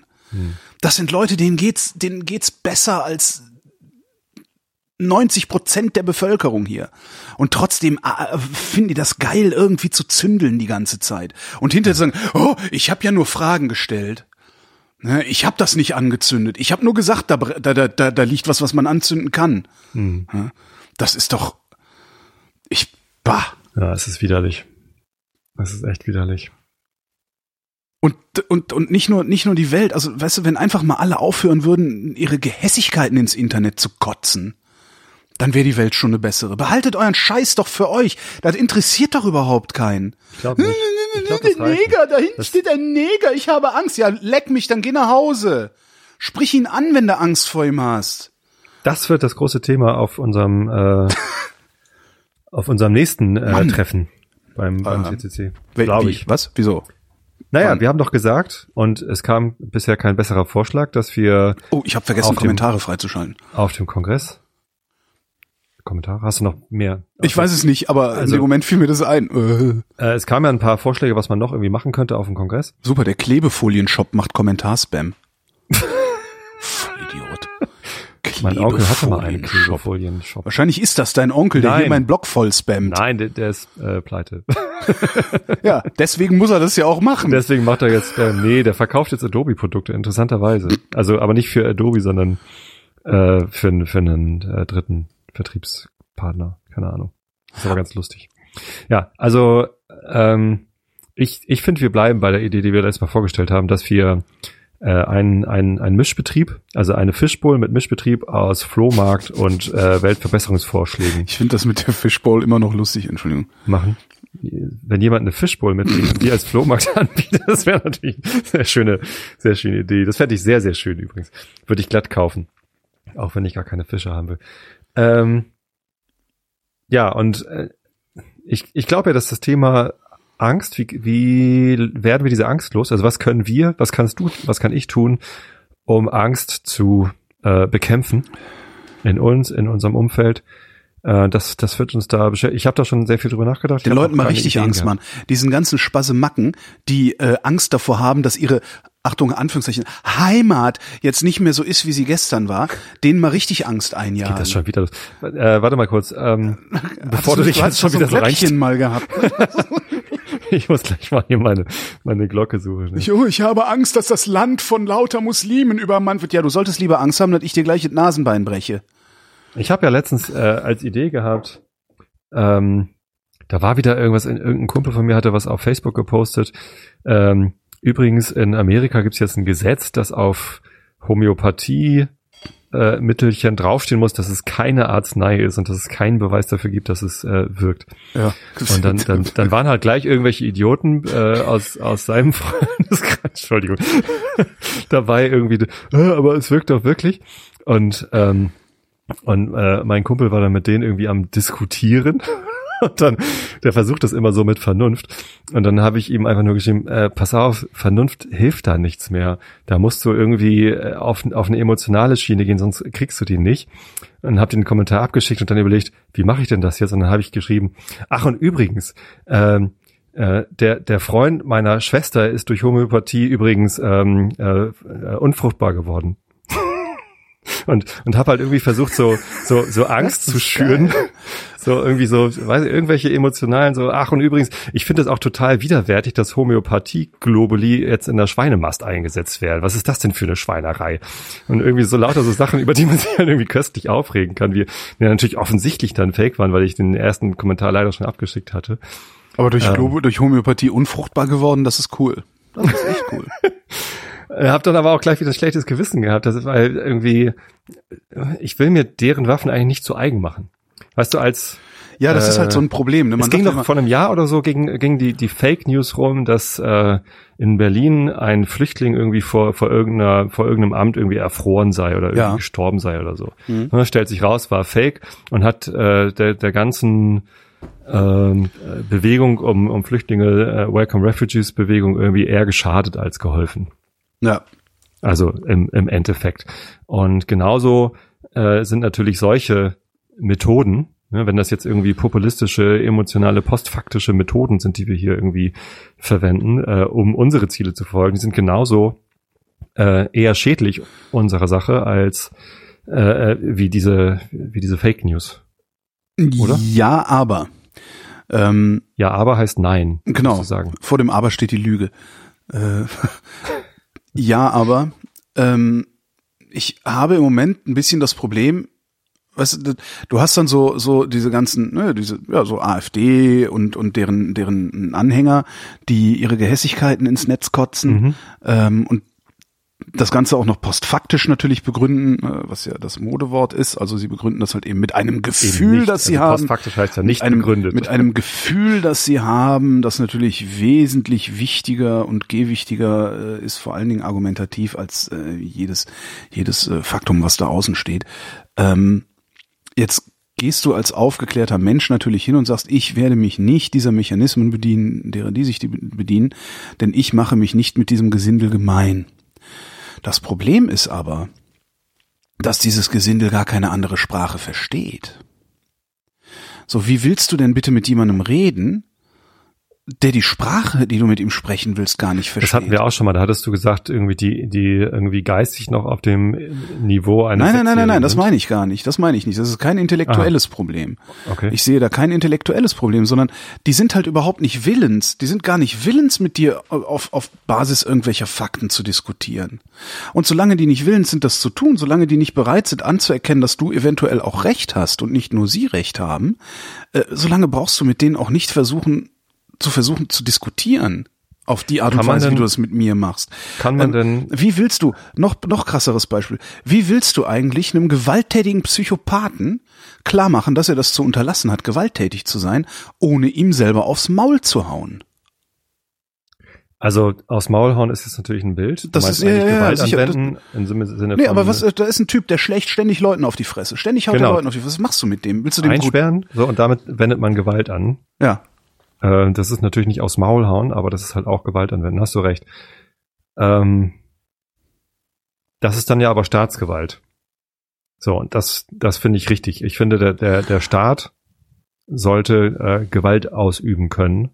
Das sind Leute, denen geht's, denen geht's besser als 90 Prozent der Bevölkerung hier. Und trotzdem äh, finden die das geil, irgendwie zu zündeln die ganze Zeit. Und hinterher sagen, oh, ich habe ja nur Fragen gestellt. Ne, Ich habe das nicht angezündet. Ich habe nur gesagt, da, da, da, da, liegt was, was man anzünden kann. Ja, Das ist doch. Ja, es ist widerlich. Es ist echt widerlich. Und, und, und nicht nur, nicht nur die Welt. Also, weißt du, wenn einfach mal alle aufhören würden, ihre Gehässigkeiten ins Internet zu kotzen, dann wäre die Welt schon eine bessere. Behaltet euren Scheiß doch für euch. Das interessiert doch überhaupt keinen. Ich glaube nicht. Ich glaub, das Neger, da hinten steht ein Neger, ich habe Angst. Ja, leck mich, dann geh nach Hause. Sprich ihn an, wenn du Angst vor ihm hast. Das wird das große Thema auf unserem äh, auf unserem nächsten äh. Treffen beim, beim Ähm, CCC. Glaube ich. Was? Wieso? Naja, Wann? wir haben doch gesagt und es kam bisher kein besserer Vorschlag, dass wir Oh, ich habe vergessen, Auf dem- Kommentare freizuschalten. auf dem Kongress Kommentar? Hast du noch mehr? Ich weiß es nicht, aber in Also- dem Moment fiel mir das ein. Äh, es kamen ja ein paar Vorschläge, was man noch irgendwie machen könnte auf dem Kongress. super, der Klebefolienshop macht Kommentarspam. Mein Onkel hatte mal einen Klebefolienshop. Wahrscheinlich ist das dein Onkel, der Nein. hier meinen Blog voll spammt. Nein, der, der ist äh, pleite. Ja, deswegen muss er das ja auch machen. Deswegen macht er jetzt, äh, nee, der verkauft jetzt Adobe-Produkte, interessanterweise. Also, aber nicht für Adobe, sondern äh, für, einen- für einen äh, dritten Vertriebspartner. Keine Ahnung. Ist aber ganz lustig. Ja, also ähm, ich, ich finde, wir bleiben bei der Idee, die wir letztes Mal vorgestellt haben, dass wir äh, einen ein, ein Mischbetrieb, also eine Fishbowl mit Mischbetrieb aus Flohmarkt und äh, Weltverbesserungsvorschlägen Ich finde das mit der Fishbowl immer noch lustig, Entschuldigung. machen. Wenn jemand eine Fishbowl mitbringt und die als Flohmarkt anbietet, das wäre natürlich eine sehr schöne, sehr schöne Idee. Das fände ich sehr, sehr schön übrigens. Würde ich glatt kaufen. Auch wenn ich gar keine Fische haben will. Ähm, ja, und äh, ich, ich glaube ja, dass das Thema Angst, wie, wie werden wir diese Angst los? Also was können wir, was kannst du, was kann ich tun, um Angst zu äh, bekämpfen in uns, in unserem Umfeld? Äh, das, das wird uns da beschäftigen. Ich habe da schon sehr viel drüber nachgedacht. Den Leuten mal richtig Ideen Angst machen. Diesen ganzen Spassemacken, die äh, Angst davor haben, dass ihre Achtung, Anführungszeichen, Heimat jetzt nicht mehr so ist, wie sie gestern war, denen mal richtig Angst einjagen. Geht das schon wieder los? Äh, warte mal kurz. Ähm, bevor du dich jetzt schon so wieder so rein... Glöckchen mal gehabt. Ich muss gleich mal hier meine, meine Glocke suchen. Ne? Ich, oh, ich habe Angst, dass das Land von lauter Muslimen übermannt wird. Ja, du solltest lieber Angst haben, dass ich dir gleich das Nasenbein breche. Ich habe ja letztens äh, als Idee gehabt, ähm, da war wieder irgendwas, in, irgendein Kumpel von mir hatte was auf Facebook gepostet. Ähm, übrigens, in Amerika gibt's jetzt ein Gesetz, das auf Homöopathie äh, Mittelchen draufstehen muss, dass es keine Arznei ist und dass es keinen Beweis dafür gibt, dass es äh, wirkt. Ja. Und dann, dann, dann waren halt gleich irgendwelche Idioten äh, aus, aus seinem Freundeskreis, Entschuldigung, dabei irgendwie, äh, aber es wirkt doch wirklich. Und, ähm, und äh, mein Kumpel war dann mit denen irgendwie am Diskutieren. Und dann, der versucht das immer so mit Vernunft. Und dann habe ich ihm einfach nur geschrieben, äh, pass auf, Vernunft hilft da nichts mehr. Da musst du irgendwie äh, auf, auf eine emotionale Schiene gehen, sonst kriegst du die nicht. Und habe den Kommentar abgeschickt und dann überlegt, wie mache ich denn das jetzt? Und dann habe ich geschrieben, ach und übrigens, ähm, äh, der, der Freund meiner Schwester ist durch Homöopathie übrigens ähm, äh, äh, unfruchtbar geworden. Und und habe halt irgendwie versucht so so so Angst zu schüren. geil. so irgendwie so weiß ich, irgendwelche emotionalen so ach und übrigens ich finde es auch total widerwärtig dass Homöopathie Globally jetzt in der Schweinemast eingesetzt werden. Was ist das denn für eine Schweinerei? Und irgendwie so lauter so Sachen über die man sich halt irgendwie köstlich aufregen kann wie die natürlich offensichtlich dann fake waren weil ich den ersten Kommentar leider schon abgeschickt hatte. Aber durch, ähm, durch Homöopathie unfruchtbar geworden das ist cool. Das ist echt cool Hab dann aber auch gleich wieder ein schlechtes Gewissen gehabt, das ist, weil irgendwie, ich will mir deren Waffen eigentlich nicht zu eigen machen. Weißt du, als ja, das äh, ist halt so ein Problem. Ne? Man es ging doch vor einem Jahr oder so ging, ging die, die Fake News rum, dass äh, in Berlin ein Flüchtling irgendwie vor, vor, irgendeiner, vor irgendeinem Amt irgendwie erfroren sei oder irgendwie ja. gestorben sei oder so. Mhm. Und stellt sich raus, war Fake und hat äh, der, der ganzen ähm, Bewegung um, um Flüchtlinge, äh, Welcome Refugees Bewegung irgendwie eher geschadet als geholfen. Ja. Also im, im Endeffekt. Und genauso äh, sind natürlich solche Methoden, ne, wenn das jetzt irgendwie populistische, emotionale, postfaktische Methoden sind, die wir hier irgendwie verwenden, äh, um unsere Ziele zu verfolgen, die sind genauso äh, eher schädlich unserer Sache als äh, äh wie diese wie diese Fake News. Oder? Ja, aber. Ähm, ja, aber heißt nein. Genau. Sozusagen. Vor dem aber steht die Lüge. Äh, ja, aber ähm, ich habe im Moment ein bisschen das Problem, weißt du, du hast dann so so diese ganzen ne, diese ja so AfD und und deren deren Anhänger, die ihre Gehässigkeiten ins Netz kotzen mhm. ähm, und das Ganze auch noch postfaktisch natürlich begründen, äh, was ja das Modewort ist. Also sie begründen das halt eben mit einem Gefühl, nicht, das sie also haben. Postfaktisch heißt ja nicht einem, begründet. Mit einem Gefühl, das sie haben, das natürlich wesentlich wichtiger und gewichtiger äh, ist, vor allen Dingen argumentativ als äh, jedes jedes äh, Faktum, was da außen steht. Ähm, jetzt gehst du als aufgeklärter Mensch natürlich hin und sagst, ich werde mich nicht dieser Mechanismen bedienen, derer die sich die bedienen, denn ich mache mich nicht mit diesem Gesindel gemein. Das Problem ist aber, dass dieses Gesindel gar keine andere Sprache versteht. So, wie willst du denn bitte mit jemandem reden, der die Sprache, die du mit ihm sprechen willst, gar nicht versteht. Das hatten wir auch schon mal. Da hattest du gesagt, irgendwie die, die irgendwie geistig noch auf dem Niveau eines. Nein, nein, nein, nein, nein, das meine ich gar nicht. Das meine ich nicht. Das ist kein intellektuelles Aha. Problem. Okay. Ich sehe da kein intellektuelles Problem, sondern die sind halt überhaupt nicht willens. Die sind gar nicht willens, mit dir auf, auf Basis irgendwelcher Fakten zu diskutieren. Und solange die nicht willens sind, das zu tun, solange die nicht bereit sind anzuerkennen, dass du eventuell auch Recht hast und nicht nur sie Recht haben, äh, solange brauchst du mit denen auch nicht versuchen, zu versuchen zu diskutieren auf die Art und Weise, denn, wie du das mit mir machst. Kann man ähm, denn? Wie willst du noch noch krasseres Beispiel? Wie willst du eigentlich einem gewalttätigen Psychopathen klar machen, dass er das zu unterlassen hat, gewalttätig zu sein, ohne ihm selber aufs Maul zu hauen? Also aus Maulhauen ist jetzt natürlich ein Bild. Das ist ja, ja, Gewalt sicher, anwenden das, im Sinne Nee, aber was da ist ein Typ, der schlägt ständig Leuten auf die Fresse. Ständig haut genau. er Leuten auf die Fresse. Was machst du mit dem? Willst du dem einsperren? Gut? So und damit wendet man Gewalt an. Ja. Äh, das ist natürlich nicht aus Maul hauen, aber das ist halt auch Gewalt anwenden, hast du recht. Ähm, das ist dann ja aber Staatsgewalt. So, und das, das finde ich richtig. Ich finde, der, der, der Staat sollte äh, Gewalt ausüben können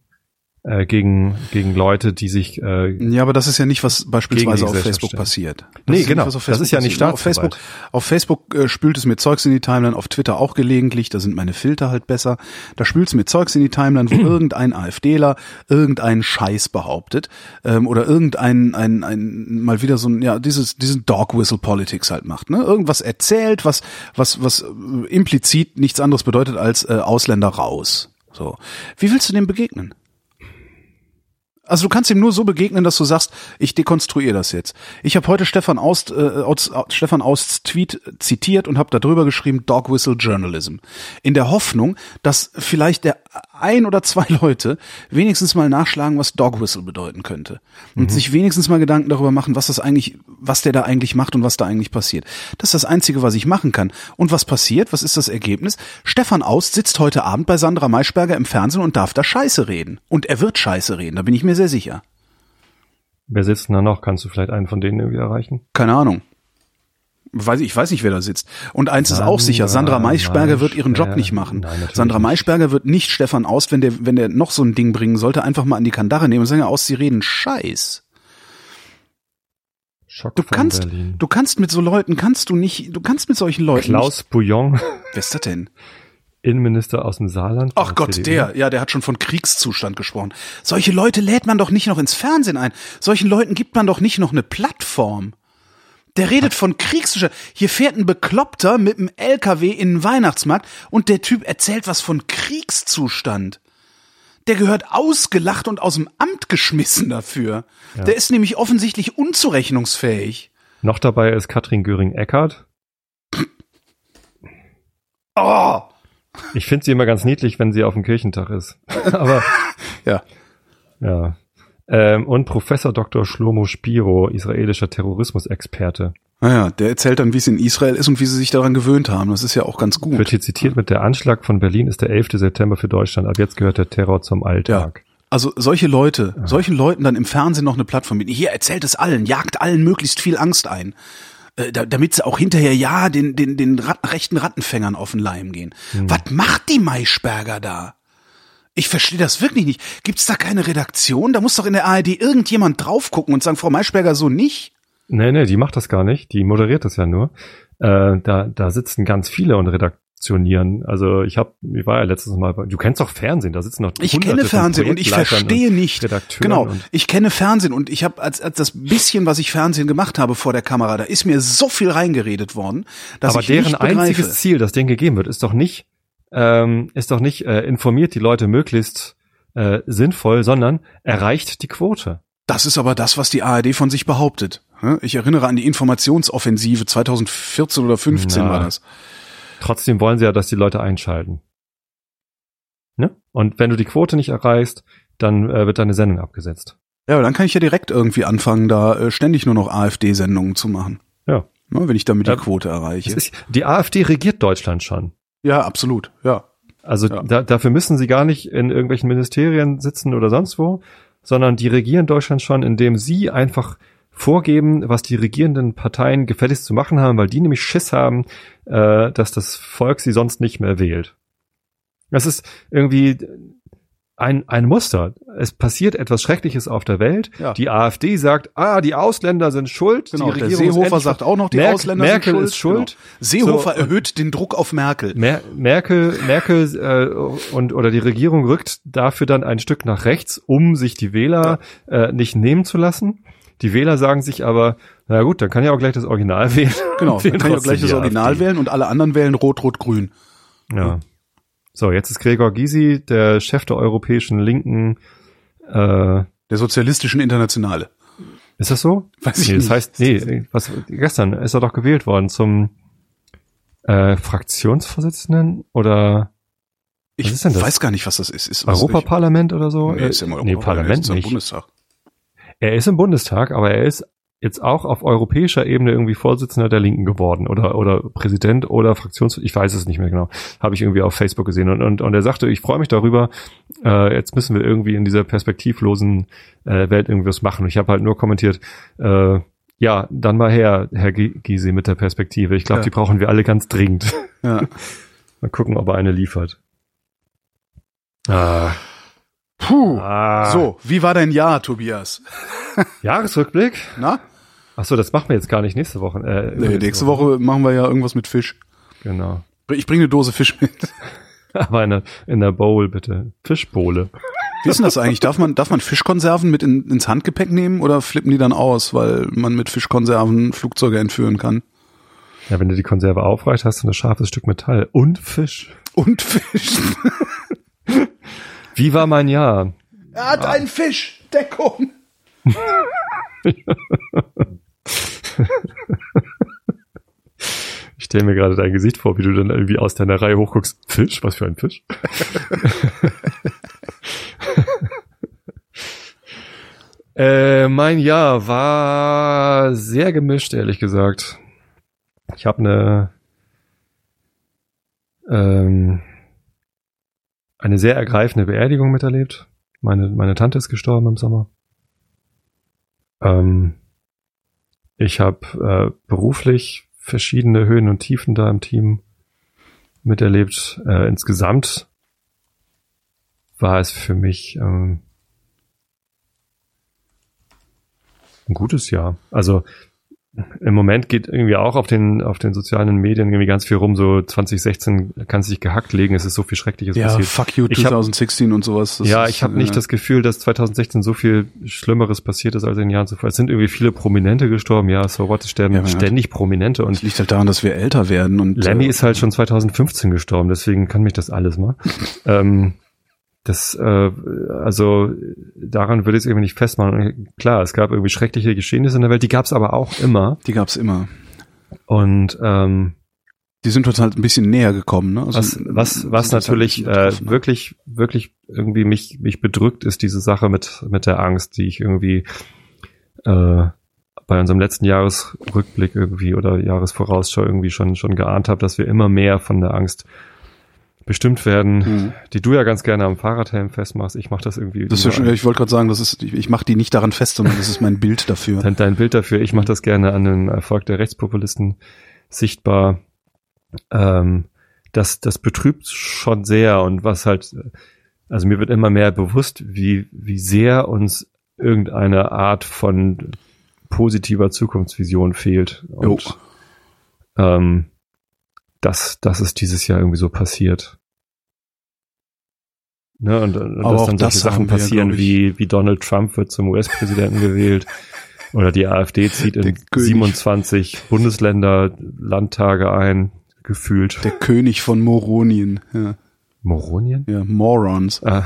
äh, gegen, gegen Leute, die sich. Äh, ja, aber das ist ja nicht, was beispielsweise auf Facebook stellen. passiert. Das nee, genau. Nicht, das ist ja nicht Auf Facebook, auf Facebook äh, spült es mir Zeugs in die Timeline, auf Twitter auch gelegentlich, da sind meine Filter halt besser. Da spült es mir Zeugs in die Timeline, wo irgendein AfDler irgendeinen Scheiß behauptet ähm, oder irgendein ein, ein, mal wieder so ein, ja, dieses, diesen Dog Whistle Politics halt macht. Ne? Irgendwas erzählt, was, was, was äh, implizit nichts anderes bedeutet als äh, Ausländer raus. So. Wie willst du dem begegnen? Also du kannst ihm nur so begegnen, dass du sagst, ich dekonstruiere das jetzt. Ich habe heute Stefan Aust, äh, Aust, Stefan Austs Tweet zitiert und habe da drüber geschrieben Dog Whistle Journalism. In der Hoffnung, dass vielleicht der ein oder zwei Leute wenigstens mal nachschlagen, was Dog Whistle bedeuten könnte. Und mhm. sich wenigstens mal Gedanken darüber machen, was das eigentlich, was der da eigentlich macht und was da eigentlich passiert. Das ist das Einzige, was ich machen kann. Und was passiert? Was ist das Ergebnis? Stefan Aust sitzt heute Abend bei Sandra Maischberger im Fernsehen und darf da Scheiße reden. Und er wird Scheiße reden, da bin ich mir sehr sicher. Wer sitzt denn da noch? Kannst du vielleicht einen von denen irgendwie erreichen? Keine Ahnung. Weiß, ich weiß nicht, wer da sitzt. Und eins Sandra ist auch sicher, Sandra Maischberger wird ihren Job nicht machen. Nein, Sandra Maischberger wird nicht Stefan aus, wenn der, wenn der noch so ein Ding bringen sollte, einfach mal an die Kandare nehmen und sagen, aus, sie reden Scheiß. Schock du kannst, Berlin. du kannst mit so Leuten, kannst du nicht, du kannst mit solchen Leuten. Klaus Bouillon. Wer ist das denn? Innenminister aus dem Saarland. Ach Gott, CDU. der, ja, der hat schon von Kriegszustand gesprochen. Solche Leute lädt man doch nicht noch ins Fernsehen ein. Solchen Leuten gibt man doch nicht noch eine Plattform. Der redet von Kriegszustand. Hier fährt ein Bekloppter mit einem LKW in den Weihnachtsmarkt und der Typ erzählt was von Kriegszustand. Der gehört ausgelacht und aus dem Amt geschmissen dafür. Ja. Der ist nämlich offensichtlich unzurechnungsfähig. Noch dabei ist Katrin Göring-Eckardt. Oh! Ich finde sie immer ganz niedlich, wenn sie auf dem Kirchentag ist. Aber ja. Ja. Ähm, und Professor Dr. Shlomo Spiro, israelischer Terrorismusexperte. Naja, der erzählt dann, wie es in Israel ist und wie sie sich daran gewöhnt haben. Das ist ja auch ganz gut. Wird hier zitiert mit der Anschlag von Berlin ist der 11. September für Deutschland. Ab jetzt gehört der Terror zum Alltag. Ja. Also solche Leute, ja. solchen Leuten dann im Fernsehen noch eine Plattform bieten. Hier erzählt es allen, jagt allen möglichst viel Angst ein. Äh, damit sie auch hinterher ja den, den, den Rat, rechten Rattenfängern auf den Leim gehen. Hm. Was macht die Maischberger da? Ich verstehe das wirklich nicht. Gibt's da keine Redaktion? Da muss doch in der ARD irgendjemand drauf gucken und sagen, Frau Maischberger, so nicht? Nee, nee, die macht das gar nicht. Die moderiert das ja nur. Äh, da, da sitzen ganz viele und redakt funktionieren. Also ich habe, ich war ja letztes Mal, du kennst doch Fernsehen, da sitzen noch Ich kenne Fernsehen und ich verstehe nicht. Genau, ich kenne Fernsehen und ich habe als, als das bisschen, was ich Fernsehen gemacht habe vor der Kamera, da ist mir so viel reingeredet worden, dass Aber ich deren nicht einziges Ziel, das denen gegeben wird, ist doch nicht, ähm, ist doch nicht äh, informiert die Leute möglichst äh, sinnvoll, sondern erreicht die Quote. Das ist aber das, was die ARD von sich behauptet. Ich erinnere an die Informationsoffensive 2014 oder 15 Na. war das. Trotzdem wollen sie ja, dass die Leute einschalten. Ne? Und wenn du die Quote nicht erreichst, dann äh, wird deine Sendung abgesetzt. Ja, aber dann kann ich ja direkt irgendwie anfangen, da äh, ständig nur noch AfD-Sendungen zu machen. Ja. Ne, wenn ich damit die ja, Quote erreiche. Ist, die AfD regiert Deutschland schon. Ja, absolut, ja. Also ja. Da, dafür müssen sie gar nicht in irgendwelchen Ministerien sitzen oder sonst wo, sondern die regieren Deutschland schon, indem sie einfach vorgeben, was die regierenden Parteien gefälligst zu machen haben, weil die nämlich Schiss haben, äh, dass das Volk sie sonst nicht mehr wählt. Das ist irgendwie ein, ein Muster. Es passiert etwas Schreckliches auf der Welt. Ja. Die AfD sagt, ah, die Ausländer sind schuld. Genau, die der Seehofer sagt auch noch, die Merkel, Ausländer Merkel sind schuld. Ist schuld. Genau. Seehofer so, erhöht den Druck auf Merkel. Mer Merkel, Merkel äh, und oder die Regierung rückt dafür dann ein Stück nach rechts, um sich die Wähler ja. äh, nicht nehmen zu lassen. Die Wähler sagen sich aber, na gut, dann kann ich auch gleich das Original wählen. Genau, dann kann ich auch gleich das Original AfD. wählen und alle anderen wählen Rot, Rot, Grün. Ja. So, jetzt ist Gregor Gysi, der Chef der europäischen Linken, äh, der sozialistischen Internationale. Ist das so? Weiß ich nee, nicht. Das heißt, nee, was, gestern ist er doch gewählt worden zum äh, Fraktionsvorsitzenden oder ich weiß gar nicht, was das ist. ist Europaparlament oder so? Nee, ist im nee Parlament nicht. Bundestag. Er ist im Bundestag, aber er ist jetzt auch auf europäischer Ebene irgendwie Vorsitzender der Linken geworden oder oder Präsident oder Fraktions ich weiß es nicht mehr genau habe ich irgendwie auf Facebook gesehen und und, und er sagte ich freue mich darüber äh, jetzt müssen wir irgendwie in dieser perspektivlosen äh, Welt irgendwas machen und ich habe halt nur kommentiert äh, ja dann mal her Herr Gysi mit der Perspektive ich glaube ja. die brauchen wir alle ganz dringend ja. mal gucken ob er eine liefert ah. Puh. Ah. So, wie war dein Jahr, Tobias? Jahresrückblick? Na? Ach so, das machen wir jetzt gar nicht nächste Woche. Äh, nee, nächste Woche. Woche machen wir ja irgendwas mit Fisch. Genau. Ich bringe eine Dose Fisch mit. Aber in der, in der Bowl bitte. Fischbowle. Wie ist denn das eigentlich? Darf man, darf man Fischkonserven mit in, ins Handgepäck nehmen oder flippen die dann aus, weil man mit Fischkonserven Flugzeuge entführen kann? Ja, wenn du die Konserve aufreißt, hast du ein scharfes Stück Metall und Fisch. Und Fisch. Wie war mein Jahr? Er hat ah. einen Fisch. Deckung. Ich stelle mir gerade dein Gesicht vor, wie du dann irgendwie aus deiner Reihe hochguckst. Fisch? Was für ein Fisch? äh, mein Jahr war sehr gemischt, ehrlich gesagt. Ich habe eine ähm, eine sehr ergreifende Beerdigung miterlebt. Meine, meine Tante ist gestorben im Sommer. Ähm, ich habe äh, beruflich verschiedene Höhen und Tiefen da im Team miterlebt. Äh, insgesamt war es für mich ähm, ein gutes Jahr. Also im Moment geht irgendwie auch auf den, auf den sozialen Medien irgendwie ganz viel rum, so 2016 kann sich gehackt legen, es ist so viel Schreckliches Ja, passiert. fuck you Ich hab- 2016 und sowas. Das ja, ist, ich habe nicht äh, das Gefühl, dass 2016 so viel Schlimmeres passiert ist als in den Jahren zuvor. Es sind irgendwie viele Prominente gestorben, ja, so what, es sterben Ja, man hat- ständig Prominente Das und liegt halt daran, dass wir älter werden und Lemmy äh, ist halt schon 2015 gestorben, deswegen kann mich das alles mal. ähm, das, äh, also daran würde ich es irgendwie nicht festmachen. Klar, es gab irgendwie schreckliche Geschehnisse in der Welt, die gab es aber auch immer. die gab's immer. Und ähm, Die sind uns halt ein bisschen näher gekommen, ne? Also, was, was, was halt natürlich bisschen äh, ne? wirklich, wirklich irgendwie mich, mich bedrückt, ist diese Sache mit, mit der Angst, die ich irgendwie äh, bei unserem letzten Jahresrückblick irgendwie oder Jahresvorausschau irgendwie schon, schon geahnt habe, dass wir immer mehr von der Angst bestimmt werden, Mhm. die du ja ganz gerne am Fahrradhelm festmachst. Ich mache das irgendwie. Das ist ich wollte gerade sagen, das ist, ich, ich mache die nicht daran fest, sondern das ist mein Bild dafür. dein, dein Bild dafür. Ich mache das gerne an den Erfolg der Rechtspopulisten sichtbar. Ähm, das, das betrübt schon sehr und was halt, also mir wird immer mehr bewusst, wie, wie sehr uns irgendeine Art von positiver Zukunftsvision fehlt. Und ähm, das, das ist dieses Jahr irgendwie so passiert. Ne, und, und dass dann das solche Sachen haben wir, passieren, ich. wie, wie Donald Trump wird zum US-Präsidenten gewählt oder die AfD zieht in König. 27 Bundesländer Landtage ein, gefühlt. Der König von Moronien. Ja, Moronien? ja Morons. Ah.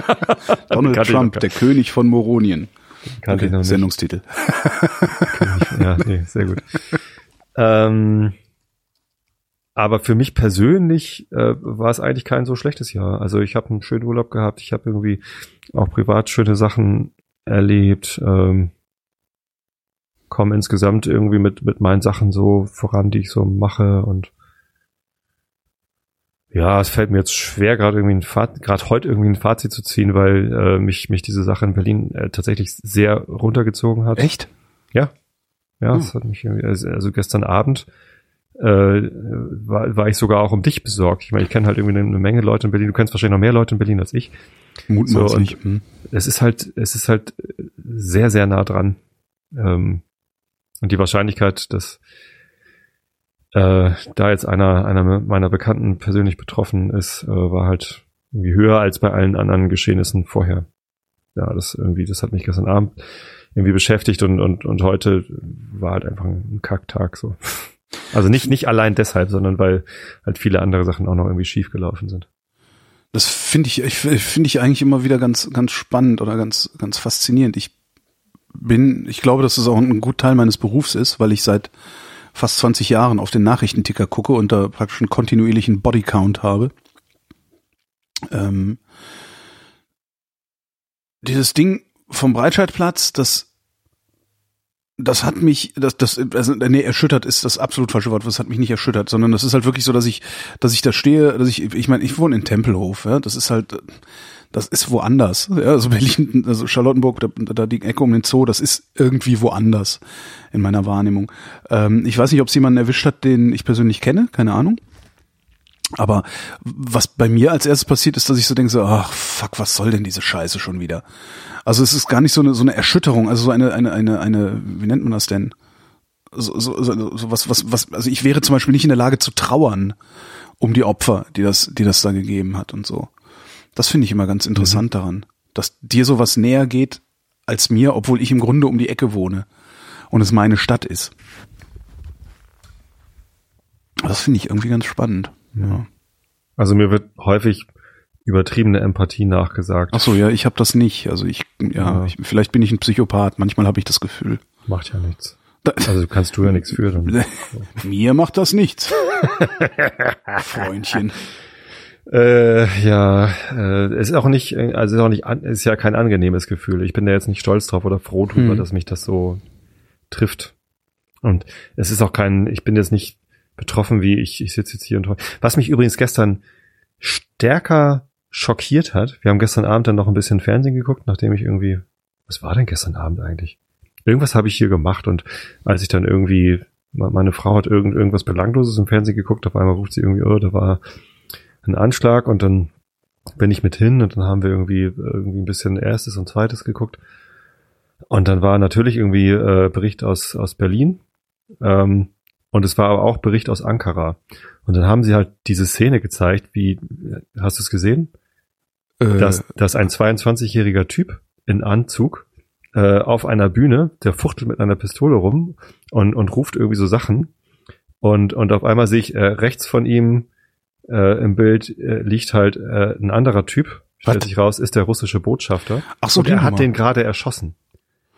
Donald Trump, der König von Moronien. Kannte ich noch nicht. Sendungstitel. ja, nee, sehr gut. ähm, aber für mich persönlich äh, war es eigentlich kein so schlechtes Jahr. Also ich habe einen schönen Urlaub gehabt, ich habe irgendwie auch privat schöne Sachen erlebt, ähm, komme insgesamt irgendwie mit mit meinen Sachen so voran, die ich so mache und ja, es fällt mir jetzt schwer, gerade irgendwie ein Fazit, gerade heute irgendwie ein Fazit zu ziehen, weil äh, mich mich diese Sache in Berlin äh, tatsächlich sehr runtergezogen hat. Echt? Ja, Hm. es hat mich irgendwie, also, also gestern Abend äh, war, war ich sogar auch um dich besorgt. Ich meine, ich kenne halt irgendwie eine, eine Menge Leute in Berlin. Du kennst wahrscheinlich noch mehr Leute in Berlin als ich. Mutmaßlich. So, hm. Es ist halt, es ist halt sehr, sehr nah dran. Ähm, und die Wahrscheinlichkeit, dass äh, da jetzt einer, einer meiner Bekannten persönlich betroffen ist, äh, war halt irgendwie höher als bei allen anderen Geschehnissen vorher. Ja, das irgendwie, das hat mich gestern Abend irgendwie beschäftigt und, und, und heute war halt einfach ein Kacktag so. Also nicht, nicht allein deshalb, sondern weil halt viele andere Sachen auch noch irgendwie schief gelaufen sind. Das finde ich, ich finde ich eigentlich immer wieder ganz, ganz spannend oder ganz, ganz faszinierend. Ich bin, ich glaube, dass es auch ein gut Teil meines Berufs ist, weil ich seit fast 20 Jahren auf den Nachrichtenticker gucke und da praktisch einen kontinuierlichen Bodycount habe. Ähm, dieses Ding vom Breitscheidplatz, das das hat mich, das, das, also, nee, erschüttert ist das absolut falsche Wort. Das hat mich nicht erschüttert, sondern das ist halt wirklich so, dass ich, dass ich da stehe, dass ich, ich meine, ich wohne in Tempelhof, ja, das ist halt, das ist woanders, ja, also Berlin, also Charlottenburg, da, da die Ecke um den Zoo, das ist irgendwie woanders in meiner Wahrnehmung. Ähm, ich weiß nicht, ob es jemanden erwischt hat, den ich persönlich kenne, keine Ahnung. Aber was bei mir als erstes passiert ist, dass ich so denke, so, ach fuck, was soll denn diese Scheiße schon wieder? Also es ist gar nicht so eine so eine Erschütterung, also so eine eine eine eine, wie nennt man das denn? So, so, so, so was was was also ich wäre zum Beispiel nicht in der Lage zu trauern um die Opfer, die das die das da gegeben hat und so. Das finde ich immer ganz interessant daran, dass dir sowas näher geht als mir, obwohl ich im Grunde um die Ecke wohne und es meine Stadt ist. Das finde ich irgendwie ganz spannend. Ja. Also mir wird häufig übertriebene Empathie nachgesagt. Ach so, ja, ich habe das nicht. Also ich, ja, Ja. Ich, vielleicht bin ich ein Psychopath. Manchmal habe ich das Gefühl. Macht ja nichts. Also kannst du ja nichts für. Dann. mir macht das nichts. Freundchen. Äh, ja, äh, es ist auch nicht, äh, also es ist auch nicht, ist ja kein angenehmes Gefühl. Ich bin da jetzt nicht stolz drauf oder froh drüber, Mhm. dass mich das so trifft. Und es ist auch kein, ich bin jetzt nicht betroffen, wie ich, ich sitze jetzt hier und was mich übrigens gestern stärker schockiert hat. Wir haben gestern Abend dann noch ein bisschen Fernsehen geguckt, nachdem ich irgendwie, was war denn gestern Abend eigentlich? Irgendwas habe ich hier gemacht und als ich dann irgendwie, me- meine Frau hat irgend, irgendwas Belangloses im Fernsehen geguckt, auf einmal ruft sie irgendwie, oh, da war ein Anschlag und dann bin ich mit hin und dann haben wir irgendwie irgendwie ein bisschen erstes und zweites geguckt und dann war natürlich irgendwie äh, Bericht aus aus Berlin ähm, und es war aber auch Bericht aus Ankara und dann haben sie halt diese Szene gezeigt, wie hast du es gesehen, Äh, dass dass ein 22-jähriger Typ in Anzug äh, auf einer Bühne, der fuchtelt mit einer Pistole rum und und ruft irgendwie so Sachen und und auf einmal sehe ich äh, rechts von ihm äh, im Bild äh, liegt halt äh, ein anderer Typ, stellt Was? sich raus, ist der russische Botschafter. Ach so, und er hat Nummer. den gerade erschossen.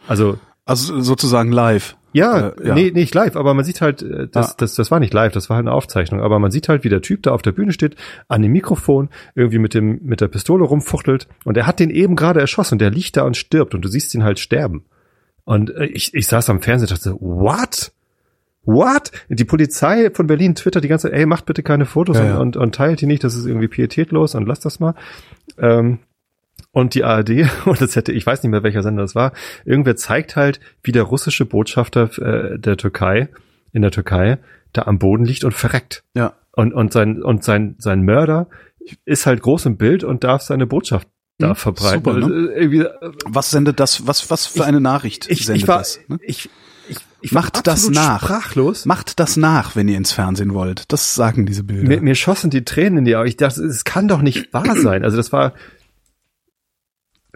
Also also sozusagen live. ja, Äh, ja. nee, nicht live, aber man sieht halt, äh, das, Ah. das, das war nicht live, das war halt eine Aufzeichnung, aber man sieht halt, wie der Typ da auf der Bühne steht, an dem Mikrofon, irgendwie mit dem, mit der Pistole rumfuchtelt und er hat den eben gerade erschossen und der liegt da und stirbt und du siehst ihn halt sterben. Und äh, ich, ich saß am Fernseher und dachte, so, what? What? Die Polizei von Berlin twittert die ganze Zeit, ey, macht bitte keine Fotos Ja, und, ja. Und, und teilt die nicht, das ist irgendwie pietätlos und lasst das mal. Ähm, und die ARD, und das hätte, ich weiß nicht mehr, welcher Sender das war, irgendwer zeigt halt, wie der russische Botschafter äh, der Türkei, in der Türkei, da am Boden liegt und verreckt. Ja. Und, und sein, und sein, sein Mörder ist halt groß im Bild und darf seine Botschaft da Hm, verbreiten. super, ne? Also, irgendwie, äh, Was sendet das? Was was für eine Nachricht ich, sendet ich war, das? Ne? ich, ich, ich Macht das nach. Sprachlos. Macht das nach, wenn ihr ins Fernsehen wollt. Das sagen diese Bilder. Mir, mir schossen die Tränen in die Augen. Ich dachte, es kann doch nicht wahr sein. Also das war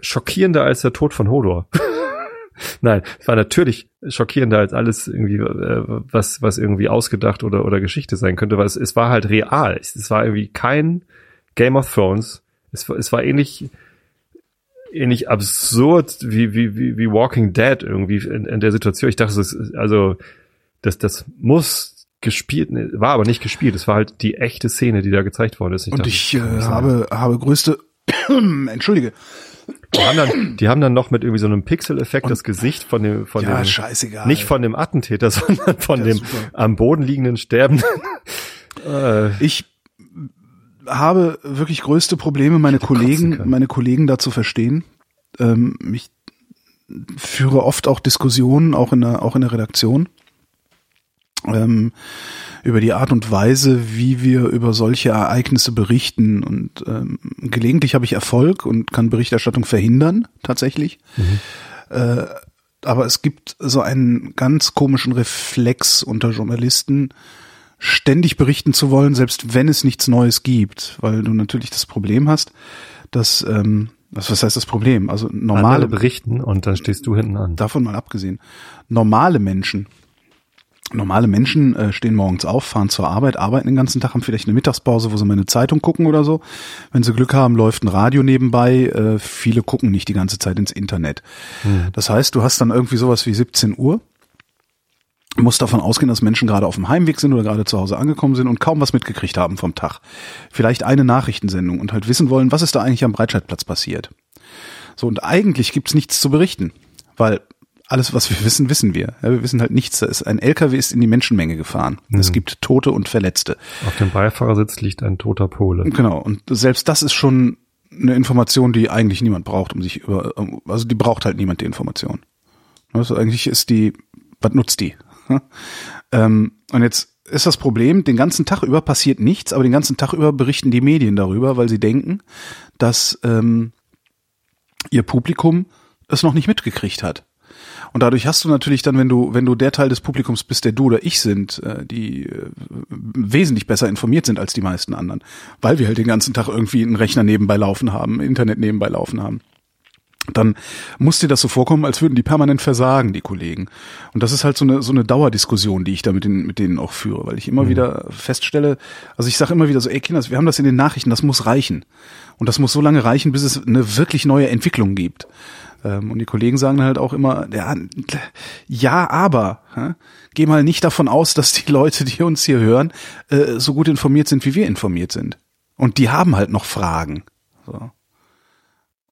schockierender als der Tod von Hodor. Nein, es war natürlich schockierender als alles irgendwie, äh, was, was irgendwie ausgedacht oder, oder Geschichte sein könnte, weil es, es war halt real. Es, es war irgendwie kein Game of Thrones. Es, war- es war ähnlich, ähnlich absurd wie, wie, wie, wie Walking Dead irgendwie in, in der Situation. Ich dachte, das ist, also, das, das muss gespielt, war aber nicht gespielt. Es war halt die echte Szene, die da gezeigt worden ist. Und dachte, ich äh, habe habe größte Entschuldige. Die haben dann, die haben dann noch mit irgendwie so einem Pixel-Effekt das Gesicht von dem, von Ja, dem, scheißegal. nicht von dem Attentäter, sondern von Ja, dem super. am Boden liegenden Sterbenden. äh, Ich habe wirklich größte Probleme, meine Kollegen, meine Kollegen da zu verstehen. Ähm, ich führe oft auch Diskussionen, auch in der, auch in der Redaktion, ähm, über die Art und Weise, wie wir über solche Ereignisse berichten. Und ähm, gelegentlich habe ich Erfolg und kann Berichterstattung verhindern, tatsächlich. Äh, aber es gibt so einen ganz komischen Reflex unter Journalisten, ständig berichten zu wollen, selbst wenn es nichts Neues gibt, weil du natürlich das Problem hast, dass ähm, was, was heißt das Problem? Also normale normale berichten und dann stehst du hinten an. davon mal abgesehen, normale Menschen, normale Menschen äh, stehen morgens auf, fahren zur Arbeit, arbeiten den ganzen Tag, haben vielleicht eine Mittagspause, wo sie mal eine Zeitung gucken oder so. Wenn sie Glück haben, läuft ein Radio nebenbei. Äh, viele gucken nicht die ganze Zeit ins Internet. Das heißt, du hast dann irgendwie sowas wie 17 Uhr. Musst davon ausgehen, dass Menschen gerade auf dem Heimweg sind oder gerade zu Hause angekommen sind und kaum was mitgekriegt haben vom Tag. Vielleicht eine Nachrichtensendung und halt wissen wollen, was ist da eigentlich am Breitscheidplatz passiert. So, und eigentlich gibt's nichts zu berichten, weil alles, was wir wissen, wissen wir. Ja, wir wissen halt nichts. Da ist ein LKW ist in die Menschenmenge gefahren. Es gibt Tote und Verletzte. Auf dem Beifahrersitz liegt ein toter Pole. Genau. Und selbst das ist schon eine Information, die eigentlich niemand braucht, um sich über, also die braucht halt niemand die Information. Also eigentlich ist die, was nutzt die? ähm, und jetzt ist das Problem, den ganzen Tag über passiert nichts, aber den ganzen Tag über berichten die Medien darüber, weil sie denken, dass ähm, ihr Publikum es noch nicht mitgekriegt hat. Und dadurch hast du natürlich dann, wenn du, wenn du der Teil des Publikums bist, der du oder ich sind, äh, die äh, wesentlich besser informiert sind als die meisten anderen, weil wir halt den ganzen Tag irgendwie einen Rechner nebenbei laufen haben, Internet nebenbei laufen haben. dann muss dir das so vorkommen, als würden die permanent versagen, die Kollegen. Und das ist halt so eine, so eine Dauerdiskussion, die ich da mit, den, mit denen auch führe, weil ich immer mhm. wieder feststelle, also ich sage immer wieder so, ey Kinder, wir haben das in den Nachrichten, das muss reichen. Und das muss so lange reichen, bis es eine wirklich neue Entwicklung gibt. Ähm, und die Kollegen sagen halt auch immer, ja, ja aber, hä? geh mal nicht davon aus, dass die Leute, die uns hier hören, äh, so gut informiert sind, wie wir informiert sind. Und die haben halt noch Fragen. So.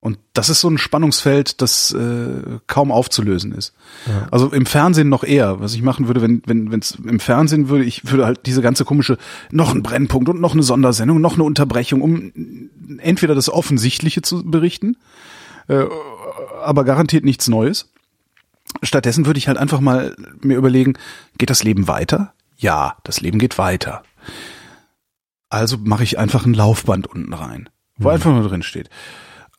Und das ist so ein Spannungsfeld, das äh, kaum aufzulösen ist. Ja. Also im Fernsehen noch eher. Was ich machen würde, wenn wenn wenn es im Fernsehen würde, ich würde halt diese ganze komische noch ein Brennpunkt und noch eine Sondersendung, noch eine Unterbrechung, um entweder das Offensichtliche zu berichten, äh, aber garantiert nichts Neues. Stattdessen würde ich halt einfach mal mir überlegen, geht das Leben weiter? Ja, das Leben geht weiter. Also mache ich einfach ein Laufband unten rein, wo mhm. einfach nur drin steht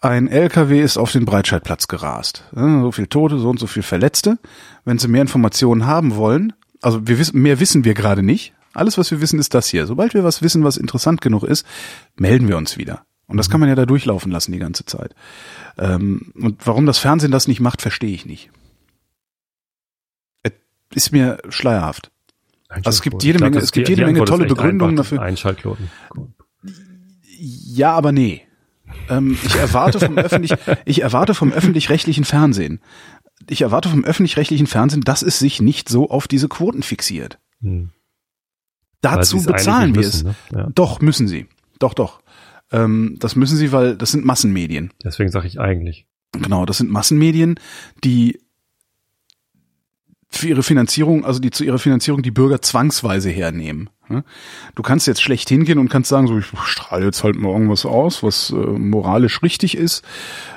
ein LKW ist auf den Breitscheidplatz gerast. So viel Tote, so und so viel Verletzte. Wenn Sie mehr Informationen haben wollen, also wir wissen, mehr wissen wir gerade nicht. Alles, was wir wissen, ist das hier. Sobald wir was wissen, was interessant genug ist, melden wir uns wieder. Und das kann man ja da durchlaufen lassen die ganze Zeit. Ähm, und warum das Fernsehen das nicht macht, verstehe ich nicht. Es ist mir schleierhaft. Also es gibt jede Menge, es gibt jede Menge tolle Begründungen dafür. Einschaltquoten. Ja, aber nee. Ähm, ich erwarte vom öffentlich, ich erwarte vom öffentlich-rechtlichen Fernsehen. Ich erwarte vom öffentlich-rechtlichen Fernsehen, dass es sich nicht so auf diese Quoten fixiert. Hm. Dazu bezahlen wir müssen, es. Ne? Ja. Doch, müssen sie. Doch, doch. Ähm, das müssen sie, weil das sind Massenmedien. Deswegen sage ich eigentlich. Genau, das sind Massenmedien, die für ihre Finanzierung, also die zu ihrer Finanzierung die Bürger zwangsweise hernehmen. Du kannst jetzt schlecht hingehen und kannst sagen, so ich strahle jetzt halt mal irgendwas aus, was äh, moralisch richtig ist,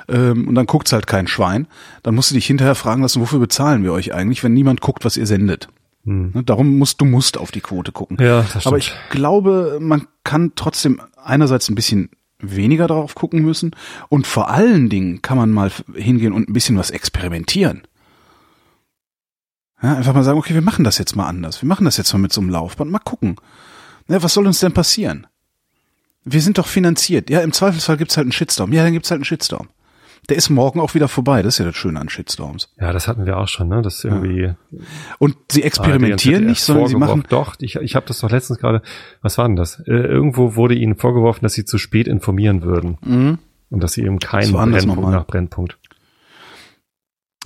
ähm, und dann guckt's halt kein Schwein. Dann musst du dich hinterher fragen lassen, wofür bezahlen wir euch eigentlich, wenn niemand guckt, was ihr sendet. Hm. Ne, darum musst du musst auf die Quote gucken. Ja, das stimmt. Aber ich glaube, man kann trotzdem einerseits ein bisschen weniger darauf gucken müssen und vor allen Dingen kann man mal hingehen und ein bisschen was experimentieren. Ja, einfach mal sagen, okay, wir machen das jetzt mal anders. Wir machen das jetzt mal mit so einem Laufband. Mal gucken. Ja, was soll uns denn passieren? Wir sind doch finanziert. Ja, im Zweifelsfall gibt's halt einen Shitstorm. Ja, dann gibt's halt einen Shitstorm. Der ist morgen auch wieder vorbei. Das ist ja das Schöne an Shitstorms. Ja, das hatten wir auch schon, ne? Das ist irgendwie. Ja. Und sie experimentieren nicht, sondern sie machen. Doch, ich, ich habe das doch letztens gerade. Was war denn das? Äh, irgendwo wurde ihnen vorgeworfen, dass sie zu spät informieren würden. Mhm. Und dass sie eben keinen Brennpunkt nach Brennpunkt.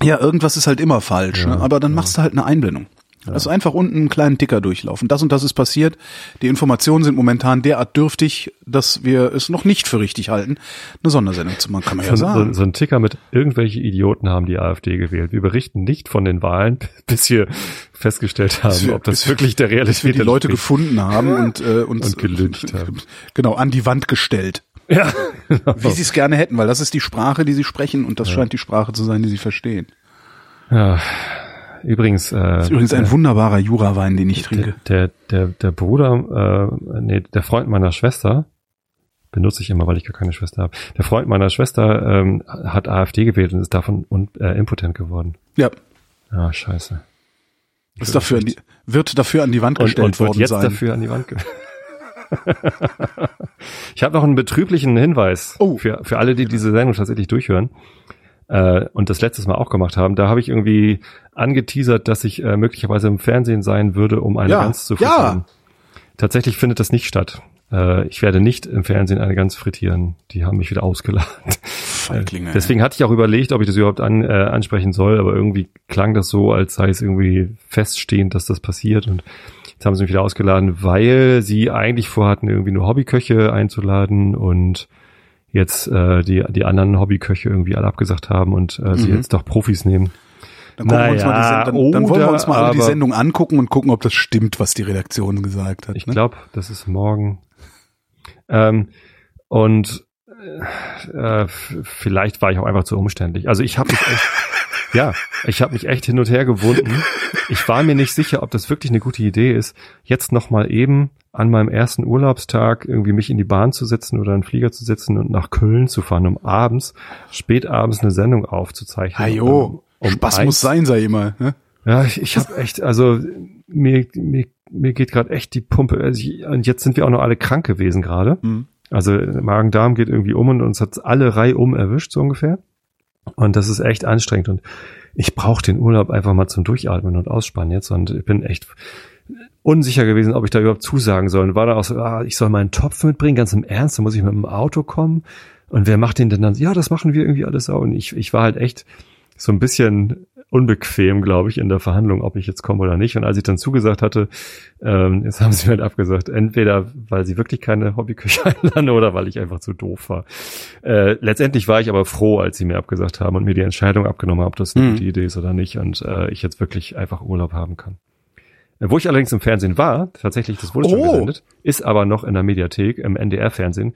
Ja, irgendwas ist halt immer falsch, ja, ne? aber dann ja. machst du halt eine Einblendung. Ja. Also einfach unten einen kleinen Ticker durchlaufen. Das und das ist passiert. Die Informationen sind momentan derart dürftig, dass wir es noch nicht für richtig halten, eine Sondersendung zu machen, kann man ja sagen. So, so ein Ticker mit irgendwelche Idioten haben die AfD gewählt. Wir berichten nicht von den Wahlen, bis wir festgestellt haben, wir, ob das wirklich der Realität ist. wir die Leute gefunden haben und, äh, uns, und gelüncht haben. Genau, an die Wand gestellt. Ja. Genau. Wie sie es gerne hätten, weil das ist die Sprache, die sie sprechen und das ja. scheint die Sprache zu sein, die sie verstehen. Ja. Übrigens, äh, das ist übrigens ein äh, wunderbarer Jurawein, den ich trinke. Der, der, der Bruder, äh, nee, der Freund meiner Schwester, benutze ich immer, weil ich gar keine Schwester habe. Der Freund meiner Schwester ähm, hat AfD gewählt und ist davon un, äh, impotent geworden. Ja. Ah, scheiße. Ist dafür die, wird dafür an die Wand gestellt und, und wird jetzt sein. dafür an die Wand ich habe noch einen betrüblichen Hinweis oh. für, für alle, die diese Sendung tatsächlich durchhören äh, und das letztes Mal auch gemacht haben. Da habe ich irgendwie angeteasert, dass ich äh, möglicherweise im Fernsehen sein würde, um eine ja. Gans zu frittieren. Ja. Tatsächlich findet das nicht statt. Äh, ich werde nicht im Fernsehen eine Gans frittieren. Die haben mich wieder ausgeladen. Feiglinge. Deswegen hatte ich auch überlegt, ob ich das überhaupt an, äh, ansprechen soll, aber irgendwie klang das so, als sei es irgendwie feststehend, dass das passiert und Jetzt haben sie mich wieder ausgeladen, weil sie eigentlich vorhatten, irgendwie nur Hobbyköche einzuladen und jetzt äh, die, die anderen Hobbyköche irgendwie alle abgesagt haben und äh, mhm. sie jetzt doch Profis nehmen. Dann, naja, wir uns mal die, dann, dann wollen wir uns mal die Sendung angucken und gucken, ob das stimmt, was die Redaktion gesagt hat. Ich ne? glaube, das ist morgen. Ähm, und äh, vielleicht war ich auch einfach zu umständlich. Also ich habe mich echt ja, ich habe mich echt hin und her gewunden. Ich war mir nicht sicher, ob das wirklich eine gute Idee ist, jetzt nochmal eben an meinem ersten Urlaubstag irgendwie mich in die Bahn zu setzen oder einen Flieger zu setzen und nach Köln zu fahren, um abends, spät abends eine Sendung aufzuzeichnen. Ajo, um Spaß eins. muss sein, sei immer. Ne? Ja, ich, ich habe echt, also mir, mir, mir geht gerade echt die Pumpe. Also ich, und jetzt sind wir auch noch alle krank gewesen gerade. Mhm. Also Magen-Darm geht irgendwie um und uns hat alle Reihe um erwischt, so ungefähr. Und das ist echt anstrengend. Und ich brauche den Urlaub einfach mal zum Durchatmen und Ausspannen jetzt. Und ich bin echt unsicher gewesen, ob ich da überhaupt zusagen soll. Und war da auch so, ah, ich soll meinen Topf mitbringen, ganz im Ernst, da muss ich mit dem Auto kommen. Und wer macht den denn dann? Ja, das machen wir irgendwie alles auch. Und ich, ich war halt echt so ein bisschen unbequem, glaube ich, in der Verhandlung, ob ich jetzt komme oder nicht. Und als ich dann zugesagt hatte, ähm, jetzt haben sie mir halt abgesagt, entweder weil sie wirklich keine Hobbyküche einladen oder weil ich einfach zu doof war. Äh, letztendlich war ich aber froh, als sie mir abgesagt haben und mir die Entscheidung abgenommen haben, ob das eine mhm. gute Idee ist oder nicht und äh, ich jetzt wirklich einfach Urlaub haben kann. Äh, wo ich allerdings im Fernsehen war, tatsächlich, das wurde oh. schon gesendet, ist aber noch in der Mediathek im NDR-Fernsehen,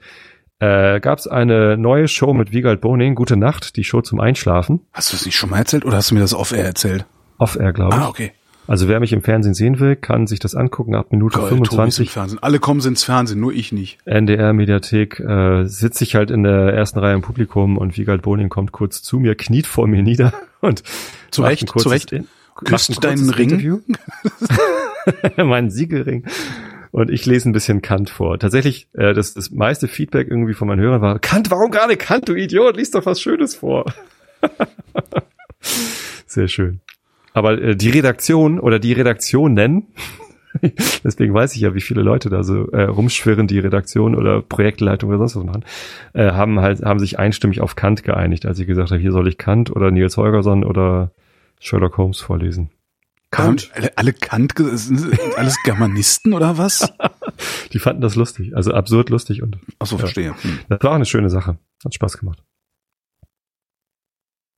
äh, gab es eine neue Show mit Wiegald Boning, Gute Nacht, die Show zum Einschlafen. Hast du nicht schon mal erzählt oder hast du mir das off-air erzählt? Off-air, glaube ich. Ah, okay. Also wer mich im Fernsehen sehen will, kann sich das angucken ab Minute Geil, 25. Fernsehen. Alle kommen ins Fernsehen, nur ich nicht. NDR Mediathek äh, sitze ich halt in der ersten Reihe im Publikum und Wiegald Boning kommt kurz zu mir, kniet vor mir nieder und zu Recht, zu Recht. Küsst deinen Ring? meinen Siegelring und ich lese ein bisschen Kant vor. Tatsächlich, äh, das, das meiste Feedback irgendwie von meinen Hörern war, Kant, warum gerade Kant, du Idiot, liest doch was Schönes vor. Sehr schön. Aber äh, die Redaktion oder die Redaktion nennen, deswegen weiß ich ja, wie viele Leute da so äh, rumschwirren, die Redaktion oder Projektleitung oder sonst was machen, äh, haben halt, haben sich einstimmig auf Kant geeinigt, als ich gesagt habe, hier soll ich Kant oder Niels Holgersson oder Sherlock Holmes vorlesen. Kant? Alle, alle Kant, alles Germanisten oder was? Die fanden das lustig, also absurd lustig und. Ach so, verstehe. Hm. Das war auch eine schöne Sache. Hat Spaß gemacht.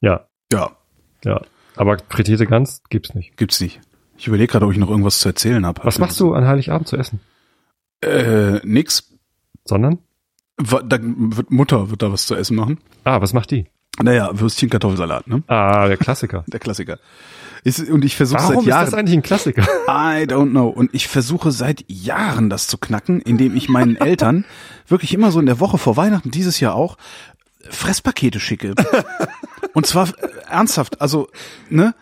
Ja. Ja. Ja. Aber frittierte Gans gibt's nicht. Gibt's nicht. Ich überlege gerade, ob ich noch irgendwas zu erzählen habe. Was machst du an Heiligabend zu essen? Äh, nix. Sondern? Da wird Mutter wird da was zu essen machen. Ah, was macht die? Naja, Würstchen, Kartoffelsalat, ne? Ah, der Klassiker. der Klassiker. Ist, und ich versuche seit Jahren. Warum ist das eigentlich ein Klassiker? I don't know. Und ich versuche seit Jahren das zu knacken, indem ich meinen Eltern wirklich immer so in der Woche vor Weihnachten, dieses Jahr auch, Fresspakete schicke. und zwar äh, ernsthaft. Also, ne?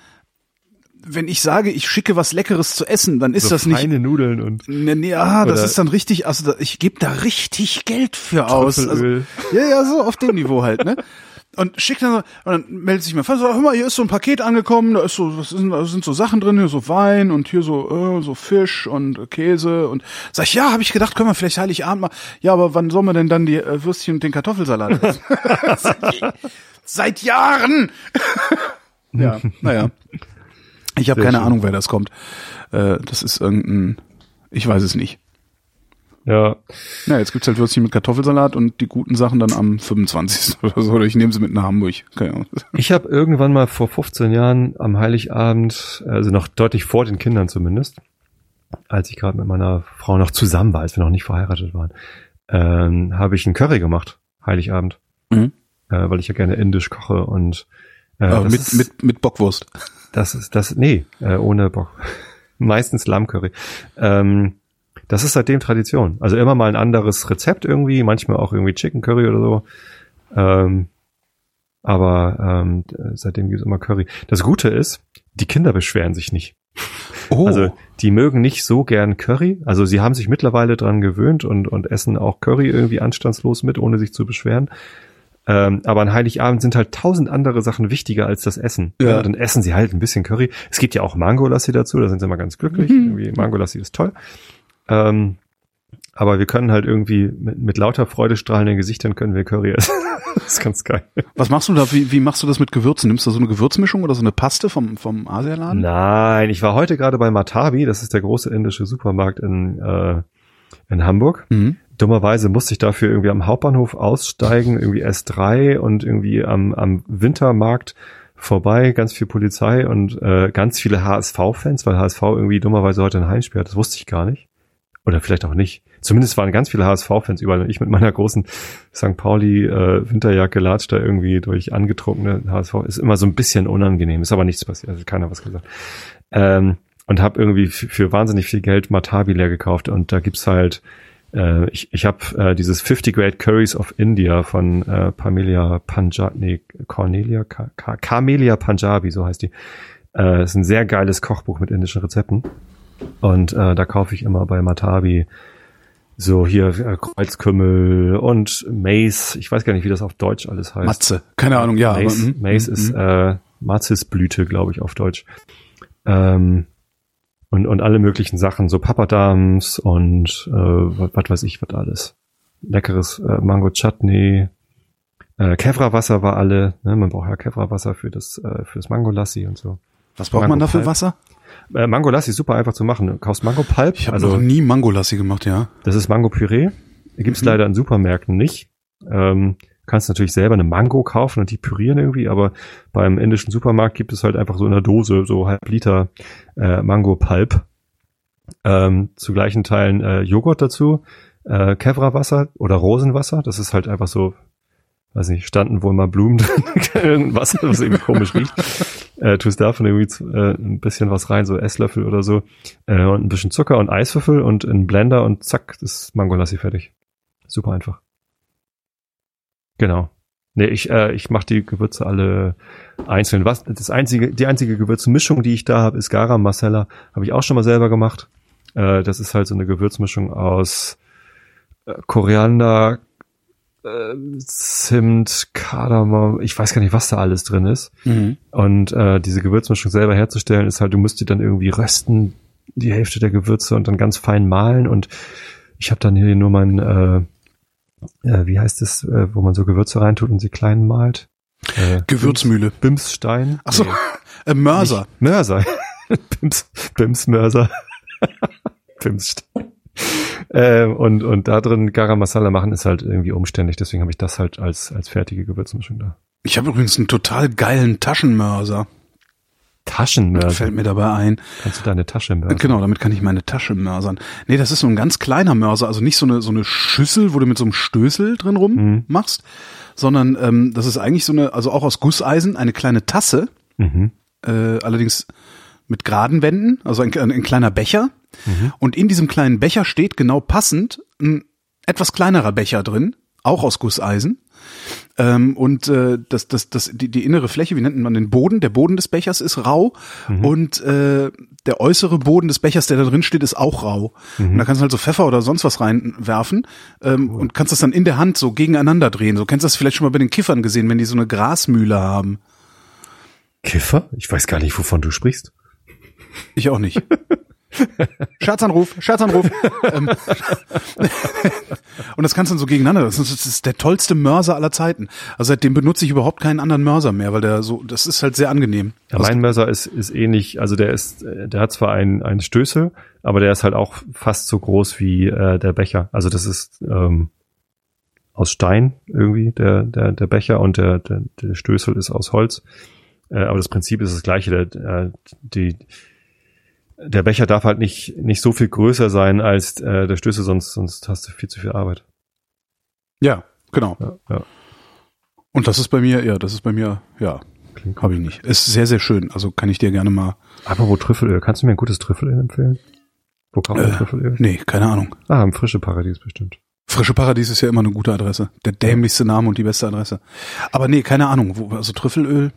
wenn ich sage, ich schicke was Leckeres zu essen, dann ist so das nicht. Feine Nudeln und. Ne, ne, ja, das ist dann richtig, also ich gebe da richtig Geld für aus. Also, ja, ja, so auf dem Niveau halt, ne? Und schickt dann so, und dann meldet sich mein Vater, so, hör mal, hier ist so ein Paket angekommen, da ist so, was ist, da sind so Sachen drin, hier so Wein und hier so, äh, so Fisch und Käse und sag ich, ja, habe ich gedacht, können wir vielleicht Heiligabend mal, ja, aber wann sollen wir denn dann die äh, Würstchen und den Kartoffelsalat essen? Seit Jahren! ja, naja. Ich habe keine schön. Ahnung, wer das kommt. Äh, das ist irgendein, ich weiß es nicht. Ja. Ja, jetzt gibt's halt Würstchen mit Kartoffelsalat und die guten Sachen dann am 25. oder so. Oder ich nehme sie mit nach Hamburg. Keine Ahnung. Ich habe irgendwann mal vor 15 Jahren am Heiligabend, also noch deutlich vor den Kindern zumindest, als ich gerade mit meiner Frau noch zusammen war, als wir noch nicht verheiratet waren, ähm, habe ich einen Curry gemacht, Heiligabend. Mhm. Äh, weil ich ja gerne indisch koche und äh, mit, ist, mit, mit Bockwurst. Das ist das, nee, äh, ohne Bock. Meistens Lammcurry. Ähm, das ist seitdem Tradition. Also immer mal ein anderes Rezept irgendwie, manchmal auch irgendwie Chicken Curry oder so. Ähm, aber ähm, seitdem gibt's immer Curry. Das Gute ist, die Kinder beschweren sich nicht. Oh. Also die mögen nicht so gern Curry. Also sie haben sich mittlerweile dran gewöhnt und, und essen auch Curry irgendwie anstandslos mit, ohne sich zu beschweren. Ähm, aber an Heiligabend sind halt tausend andere Sachen wichtiger als das Essen. Ja. ja dann essen sie halt ein bisschen Curry. Es gibt ja auch Mangolassi dazu, da sind sie immer ganz glücklich. Mhm. Mangolassi ist toll. Ähm, aber wir können halt irgendwie mit, mit lauter freudestrahlenden Gesichtern können wir Curry essen. das ist ganz geil. Was machst du da? Wie, wie machst du das mit Gewürzen? Nimmst du so eine Gewürzmischung oder so eine Paste vom, vom Asialaden? Nein, ich war heute gerade bei Matabi, das ist der große indische Supermarkt in, äh, in Hamburg. Mhm. Dummerweise musste ich dafür irgendwie am Hauptbahnhof aussteigen, irgendwie S3 und irgendwie am, am Wintermarkt vorbei, ganz viel Polizei und äh, ganz viele HSV-Fans, weil HSV irgendwie dummerweise heute ein Heimspiel hat. Das wusste ich gar nicht. Oder vielleicht auch nicht. Zumindest waren ganz viele HSV-Fans überall. Ich mit meiner großen St. Pauli äh, latscht da irgendwie durch angetrunkene HSV. Ist immer so ein bisschen unangenehm. Ist aber nichts passiert. Also keiner was gesagt. Ähm, und habe irgendwie für wahnsinnig viel Geld Matabi leer gekauft. Und da gibt's halt äh, ich ich habe äh, dieses 50 Great Curries of India von äh, Pamelia Punjabi, nee, Cornelia, Ka Ka Camelia Punjabi, so heißt die. Äh, ist ein sehr geiles Kochbuch mit indischen Rezepten. Und äh, da kaufe ich immer bei Matabi so hier äh, Kreuzkümmel und Mace. Ich weiß gar nicht, wie das auf Deutsch alles heißt. Matze, keine Ahnung, ja. Mace, aber, mm, Mace mm, ist mm. äh, Mazisblüte, glaube ich, auf Deutsch. Ähm, und, und alle möglichen Sachen, so Papadams und äh, was, weiß ich, was alles. Leckeres äh, Mango Chutney. Äh, Kevra-Wasser war alle, ne? man braucht ja Kevra-Wasser für das, äh, für das Mango-Lassi und so. Was braucht man da für Mango-Pulp. Wasser? Äh, Mango-Lassi ist super einfach zu machen. Du kaufst Mango-Pulp, Ich habe also noch nie Mangolassi gemacht, ja. das ist Mango-Püree. Gibt's Mhm. leider in Supermärkten nicht. Ähm, kannst natürlich selber eine Mango kaufen und die pürieren irgendwie, aber beim indischen Supermarkt gibt es halt einfach so in der Dose so halb Liter äh, Mango-Pulp. Ähm, zu gleichen Teilen äh, Joghurt dazu, äh, Kevra-Wasser oder Rosenwasser. Das ist halt einfach so, weiß nicht, standen wohl mal Blumen drin, Wasser, was irgendwie komisch riecht. Äh, tust davon irgendwie äh, ein bisschen was rein, so Esslöffel oder so. Äh, und ein bisschen Zucker und Eiswürfel und ein Blender und zack, ist Mangolassi fertig. Super einfach. Genau. Nee, ich, äh, ich mache die Gewürze alle einzeln. Was, das einzige, die einzige Gewürzmischung, die ich da habe, ist Garam Masala. Habe ich auch schon mal selber gemacht. Äh, das ist halt so eine Gewürzmischung aus äh, Koriander, äh, Zimt, Kardamom, ich weiß gar nicht, was da alles drin ist. Mhm. Und äh, diese Gewürzmischung selber herzustellen, ist halt, du musst die dann irgendwie rösten, die Hälfte der Gewürze und dann ganz fein mahlen. Und ich habe dann hier nur mein, äh, äh, wie heißt es, äh, wo man so Gewürze reintut und sie klein malt? Äh, Gewürzmühle. Bimsstein. Ach so, Nee, äh, Mörser. Mörser. Bims, Bimsmörser. Bimsstein. Äh, und, und da drin Garam Masala machen ist halt irgendwie umständlich, deswegen habe ich das halt als, als fertige Gewürzmischung da. Ich habe übrigens einen total geilen Taschenmörser. Taschenmörser. Fällt mir dabei ein. Kannst du deine Tasche mörsern? Genau, damit kann ich meine Tasche mörsern. Nee, das ist so ein ganz kleiner Mörser, also nicht so eine so eine Schüssel, wo du mit so einem Stößel drin rum Mhm. machst, sondern ähm, das ist eigentlich so eine, also auch aus Gusseisen, eine kleine Tasse, Mhm. äh, allerdings mit geraden Wänden, also ein, ein, ein kleiner Becher. Mhm. Und in diesem kleinen Becher steht genau passend ein etwas kleinerer Becher drin, auch aus Gusseisen. Ähm, und äh, das, das, das, die, die innere Fläche, wie nennt man den Boden? Der Boden des Bechers ist rau und äh, der äußere Boden des Bechers, der da drin steht, ist auch rau. Und da kannst du halt so Pfeffer oder sonst was reinwerfen ähm, und kannst das dann in der Hand so gegeneinander drehen. So kennst du das vielleicht schon mal bei den Kiffern gesehen, wenn die so eine Grasmühle haben. Kiffer? Ich weiß gar nicht, wovon du sprichst. Ich auch nicht. Scherzanruf, Scherzanruf. ähm, und das kannst du dann so gegeneinander. Das ist, das ist der tollste Mörser aller Zeiten. Also seitdem benutze ich überhaupt keinen anderen Mörser mehr, weil der so, das ist halt sehr angenehm. Ja, mein Mörser ist, ist ähnlich, also der ist, der hat zwar einen, einen Stößel, aber der ist halt auch fast so groß wie äh, der Becher. Also das ist ähm, aus Stein irgendwie, der, der, der Becher und der, der, der Stößel ist aus Holz. Äh, aber das Prinzip ist das gleiche. Der, äh, die, der Becher darf halt nicht, nicht so viel größer sein als äh, der Stößel, sonst, sonst hast du viel zu viel Arbeit. ja, genau. Ja, ja. Und das ist bei mir, ja, das ist bei mir, ja, habe ich nicht. Ist sehr, sehr schön. Also kann ich dir gerne mal. Aber wo Trüffelöl? Kannst du mir ein gutes Trüffelöl empfehlen? Wo kauft man Äh, Trüffelöl? Nee, keine Ahnung. Ah, im frische Paradies bestimmt. Frische Paradies ist ja immer eine gute Adresse. Der dämlichste Name und die beste Adresse. Aber nee, keine Ahnung. Wo, also Trüffelöl.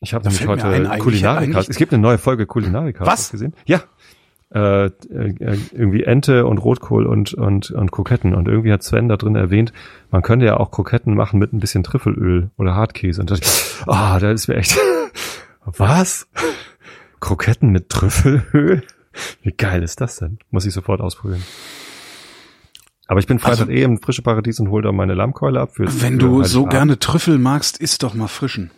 Ich habe nämlich heute ein, Es gibt eine neue Folge Kulinarika. Was? Gesehen? Ja. Äh, äh, irgendwie Ente und Rotkohl und, und, und Kroketten. Und irgendwie hat Sven da drin erwähnt, man könnte ja auch Kroketten machen mit ein bisschen Trüffelöl oder Hartkäse. Und da ah, da ist mir echt, was? Kroketten mit Trüffelöl? Wie geil ist das denn? Muss ich sofort ausprobieren. Aber ich bin Freitag Also- eh im frische Paradies und hole da meine Lammkeule ab. Für, Wenn für du so gerne Trüffel magst, isst doch mal frischen.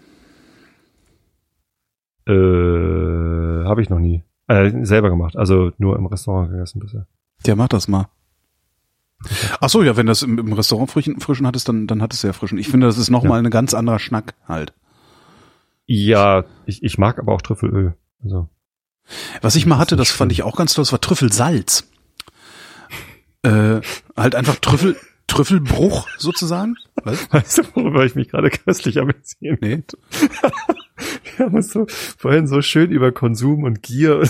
Äh, habe ich noch nie. Äh, selber gemacht. Also nur im Restaurant gegessen bisher. Ja, mach das mal. Ach so, ja, wenn das im, im Restaurant frischen, frischen hattest, dann, dann hattest du ja frischen. Ich finde, das ist nochmal Ja. ein ganz anderer Schnack halt. Ja, ich, ich mag aber auch Trüffelöl. Also, Was ich mal hatte, das fand ich auch ganz toll, das war Trüffelsalz. Äh, halt einfach Trüffel, Trüffelbruch sozusagen. Was? weißt du, worüber ich mich gerade köstlich amüsieren? Nee. Wir haben uns so vorhin so schön über Konsum und Gier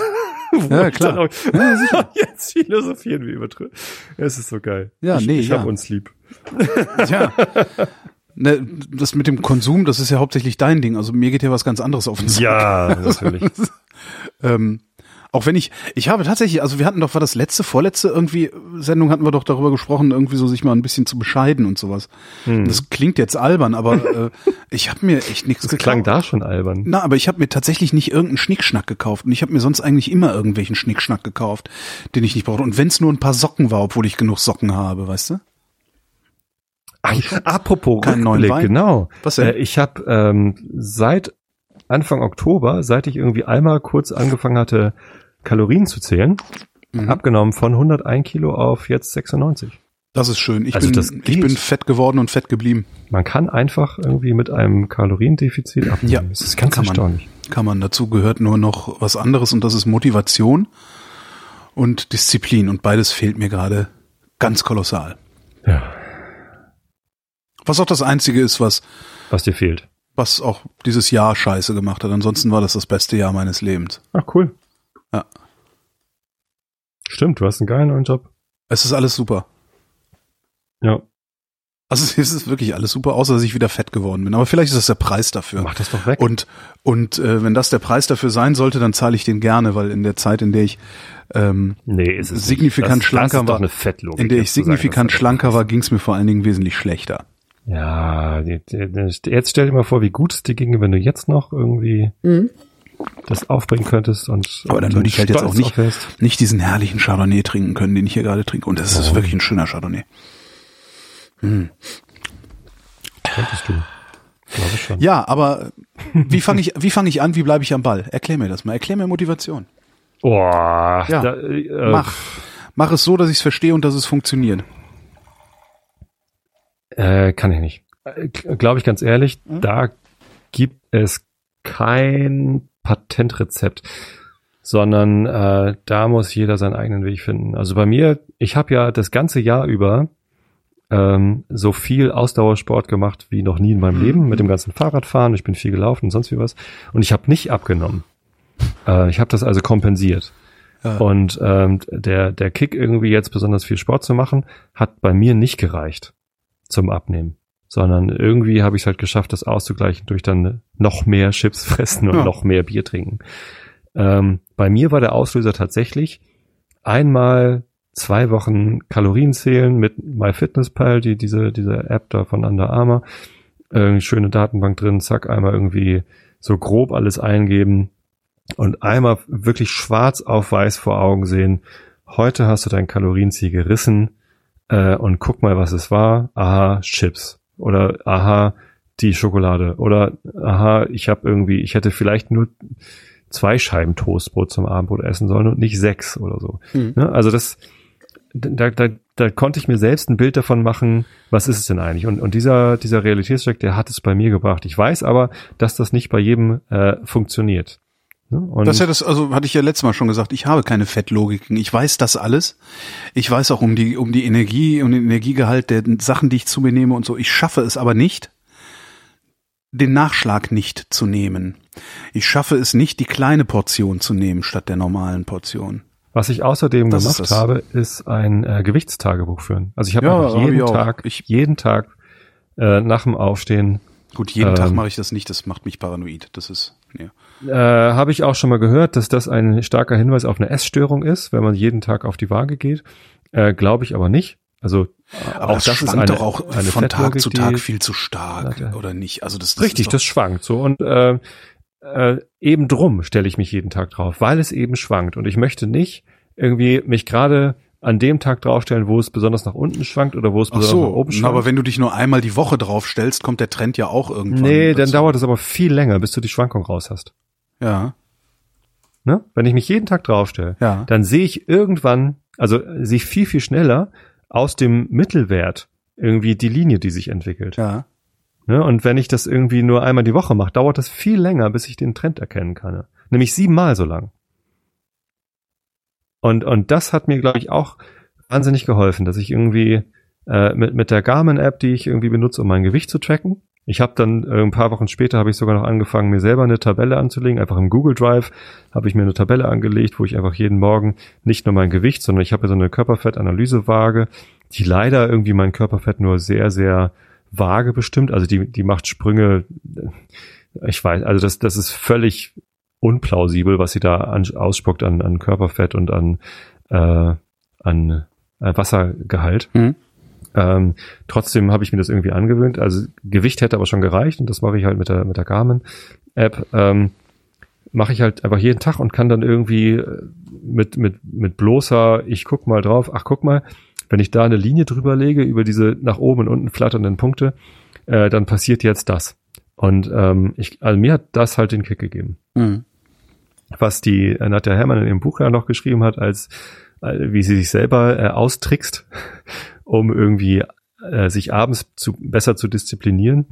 Ja, klar. Auch, ja. Jetzt philosophieren wir über Trüffel. Es ist so geil. Ja, ich, nee, ich ja. hab uns lieb. Tja. Ne, das mit dem Konsum, das ist ja hauptsächlich dein Ding. Also mir geht ja was ganz anderes auf den Sack. Ja, natürlich. Ähm, Auch wenn ich, ich habe tatsächlich, also wir hatten doch, war das letzte, vorletzte irgendwie Sendung hatten wir doch darüber gesprochen, irgendwie so sich mal ein bisschen zu bescheiden und sowas. Hm. Das klingt jetzt albern, aber äh, ich habe mir echt nichts Das klang gekauft. da schon albern. Na, aber ich habe mir tatsächlich nicht irgendeinen Schnickschnack gekauft. Und ich habe mir sonst eigentlich immer irgendwelchen Schnickschnack gekauft, den ich nicht brauchte. Und wenn es nur ein paar Socken war, obwohl ich genug Socken habe, weißt du? Ach, apropos neuen Rückblick, Wein? genau. Was denn? Äh, ich habe ähm, seit Anfang Oktober, seit ich irgendwie einmal kurz angefangen hatte, Kalorien zu zählen, Mhm. abgenommen von 101 Kilo auf jetzt 96. Das ist schön. Ich, Also bin, ich bin fett geworden und fett geblieben. Man kann einfach irgendwie mit einem Kaloriendefizit abnehmen. Ja, das ist ganz kann man. erstaunlich. Kann man. Dazu gehört nur noch was anderes und das ist Motivation und Disziplin. Und beides fehlt mir gerade ganz kolossal. Ja, Was auch das Einzige ist, was, was dir fehlt. was auch dieses Jahr scheiße gemacht hat. Ansonsten war das das beste Jahr meines Lebens. Ach, cool. Ja. Stimmt, du hast einen geilen neuen Job. Es ist alles super. Ja, Also es ist wirklich alles super, außer dass ich wieder fett geworden bin. Aber vielleicht ist das der Preis dafür. mach das doch weg. Und und äh, wenn das der Preis dafür sein sollte, dann zahle ich den gerne, weil in der Zeit, in der ich ähm, nee, ist es signifikant nicht. das, schlanker das ist war- Doch eine Fettlogik, in der ich sagen, signifikant das- schlanker war, ging es mir vor allen Dingen wesentlich schlechter. Ja, jetzt stell dir mal vor, wie gut es dir ginge, wenn du jetzt noch irgendwie das aufbringen könntest und Aber dann würde ich halt jetzt auch nicht, nicht diesen herrlichen Chardonnay trinken können, den ich hier gerade trinke. Und das ist Oh. wirklich ein schöner Chardonnay. Könntest du. Glaube ich schon. Ja, aber wie fange ich, wie fange ich an? Wie bleibe ich am Ball? Erklär mir das mal. Erklär mir Motivation. Boah, Ja, da, äh, Mach, mach es so, dass ich es verstehe und dass es funktioniert. Äh, kann ich nicht. Glaube ich ganz ehrlich, Hm? da gibt es kein Patentrezept, sondern äh, da muss jeder seinen eigenen Weg finden. Also bei mir, ich habe ja das ganze Jahr über ähm, so viel Ausdauersport gemacht wie noch nie in meinem Mhm. Leben mit dem ganzen Fahrradfahren. Ich bin viel gelaufen und sonst wie was. Und ich habe nicht abgenommen. Äh, ich habe das also kompensiert. Ja. Und ähm, der, der Kick irgendwie jetzt besonders viel Sport zu machen, hat bei mir nicht gereicht zum Abnehmen. Sondern irgendwie habe ich es halt geschafft, das auszugleichen durch dann noch mehr Chips fressen und Ja. noch mehr Bier trinken. Ähm, bei mir war der Auslöser tatsächlich einmal zwei Wochen Kalorien zählen mit MyFitnessPal, die diese diese App da von Under Armour, äh, schöne Datenbank drin, zack, einmal irgendwie so grob alles eingeben und einmal wirklich schwarz auf weiß vor Augen sehen. Heute hast du dein Kalorienziel gerissen äh, und guck mal, was es war. Aha, Chips oder aha, die Schokolade oder aha, ich habe irgendwie, ich hätte vielleicht nur zwei Scheiben Toastbrot zum Abendbrot essen sollen und nicht sechs oder so. Mhm. Ne? Also das, da, da, da konnte ich mir selbst ein Bild davon machen, was ist es denn eigentlich? Und, und dieser, dieser Realitätscheck, der hat es bei mir gebracht. Ich weiß aber, dass das nicht bei jedem äh, funktioniert. Ne? Und Das ist ja das, also hatte ich ja letztes Mal schon gesagt, ich habe keine Fettlogiken. Ich weiß das alles. Ich weiß auch um die, um die Energie, um den Energiegehalt der Sachen, die ich zu mir nehme und so. Ich schaffe es aber nicht, den Nachschlag nicht zu nehmen. Ich schaffe es nicht, die kleine Portion zu nehmen statt der normalen Portion. was ich außerdem Das ist gemacht das. habe, ist ein äh, Gewichtstagebuch führen. Also ich habe Ja, hab jeden auch. Tag, Ich- jeden Tag äh, nach dem Aufstehen Gut, jeden Ähm. Tag mache ich das nicht, das macht mich paranoid. Das ist, ja. Äh, Habe ich auch schon mal gehört, dass das ein starker Hinweis auf eine Essstörung ist, wenn man jeden Tag auf die Waage geht. Äh, Glaube ich aber nicht. Also Aber auch das, das, schwankt ist eine, doch auch eine von Tag zu Tag viel zu stark, Warte. oder nicht? Also das, das Richtig, das schwankt so. Und äh, äh, eben drum stelle ich mich jeden Tag drauf, weil es eben schwankt. Und ich möchte nicht irgendwie mich gerade an dem Tag draufstellen, wo es besonders nach unten schwankt oder wo es besonders so, nach oben schwankt. aber wenn du dich nur einmal die Woche draufstellst, kommt der Trend ja auch irgendwann. nee, dann dazu. dauert es aber viel länger, bis du die Schwankung raus hast. Ja, Ne? Wenn ich mich jeden Tag draufstelle, ja. dann sehe ich irgendwann, also äh, sehe ich viel, viel schneller aus dem Mittelwert irgendwie die Linie, die sich entwickelt. Ja. Ne? Und wenn ich das irgendwie nur einmal die Woche mache, dauert das viel länger, bis ich den Trend erkennen kann. Nämlich siebenmal so lang. Und, und das hat mir, glaube ich, auch wahnsinnig geholfen, dass ich irgendwie äh, mit, mit der Garmin-App, die ich irgendwie benutze, um mein Gewicht zu tracken. Ich habe dann äh, ein paar Wochen später habe ich sogar noch angefangen, mir selber eine Tabelle anzulegen. Einfach im Google Drive habe ich mir eine Tabelle angelegt, wo ich einfach jeden Morgen nicht nur mein Gewicht, sondern ich habe so eine Körperfettanalysewaage, die leider irgendwie mein Körperfett nur sehr, sehr vage bestimmt. Also die, die macht Sprünge, ich weiß, also das, das ist völlig unplausibel, was sie da an, ausspuckt an, an Körperfett und an, äh, an äh, Wassergehalt. Mhm. Ähm, trotzdem habe ich mir das irgendwie angewöhnt. Also Gewicht hätte aber schon gereicht und das mache ich halt mit der mit der Garmin App. Ähm, mache ich halt einfach jeden Tag und kann dann irgendwie äh, mit mit mit bloßer ich guck mal drauf. Ach guck mal, wenn ich da eine Linie drüber lege über diese nach oben und unten flatternden Punkte, äh, dann passiert jetzt das. Und ähm, ich, also mir hat das halt den Kick gegeben. Mhm. Was die äh, Nadja Herrmann in ihrem Buch ja noch geschrieben hat, als äh, wie sie sich selber äh, austrickst, um irgendwie äh, sich abends zu, besser zu disziplinieren,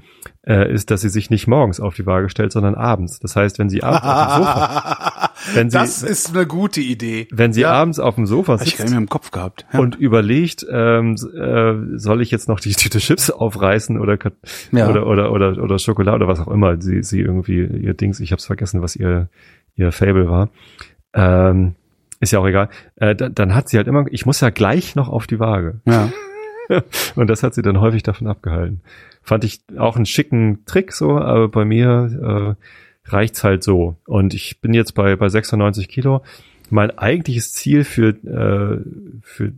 äh, ist, dass sie sich nicht morgens auf die Waage stellt, sondern abends. Das heißt, wenn sie abends auf dem Sofa, wenn sie, das ist eine gute Idee. wenn sie Ja. abends auf dem Sofa ich sitzt nicht mehr im Kopf gehabt. Ja. und überlegt, ähm, äh, soll ich jetzt noch die Tüte Chips aufreißen oder Ja. oder oder oder oder Schokolade oder was auch immer sie sie irgendwie ihr Dings, ich habe es vergessen, was ihr ihr Fable war. Ähm, ist ja auch egal. Äh, da, dann hat sie halt immer, ich muss ja gleich noch auf die Waage. ja. Und das hat sie dann häufig davon abgehalten. Fand ich auch einen schicken Trick so, aber bei mir äh, reicht's halt so. Und ich bin jetzt bei, bei 96 Kilo. Mein eigentliches Ziel für, äh, für,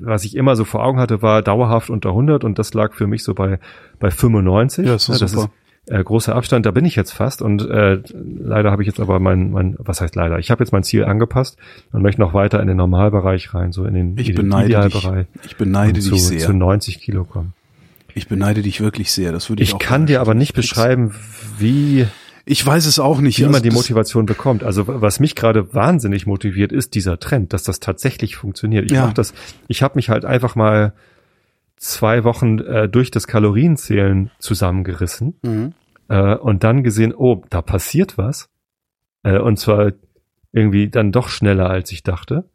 was ich immer so vor Augen hatte, war dauerhaft unter 100 und das lag für mich so bei, bei 95. Ja, ist doch das super. ist äh, großer Abstand, da bin ich jetzt fast und äh, leider habe ich jetzt aber mein, mein, was heißt leider, ich habe jetzt mein Ziel angepasst und möchte noch weiter in den Normalbereich rein, so in den Ich Ide- beneide dich. Idealbereich Ich beneide zu, dich sehr. zu 90 Kilo kommen. Ich beneide dich wirklich sehr. Das würde ich, Ich auch kann dir aber nicht fix. beschreiben, wie, Ich weiß es auch nicht. wie Also man die Motivation bekommt. Also was mich gerade wahnsinnig motiviert, ist dieser Trend, dass das tatsächlich funktioniert. Ich Ja. mach das, ich habe mich halt einfach mal zwei Wochen äh, durch das Kalorienzählen zusammengerissen Mhm. äh, und dann gesehen, oh, da passiert was. Äh, und zwar irgendwie dann doch schneller, als ich dachte.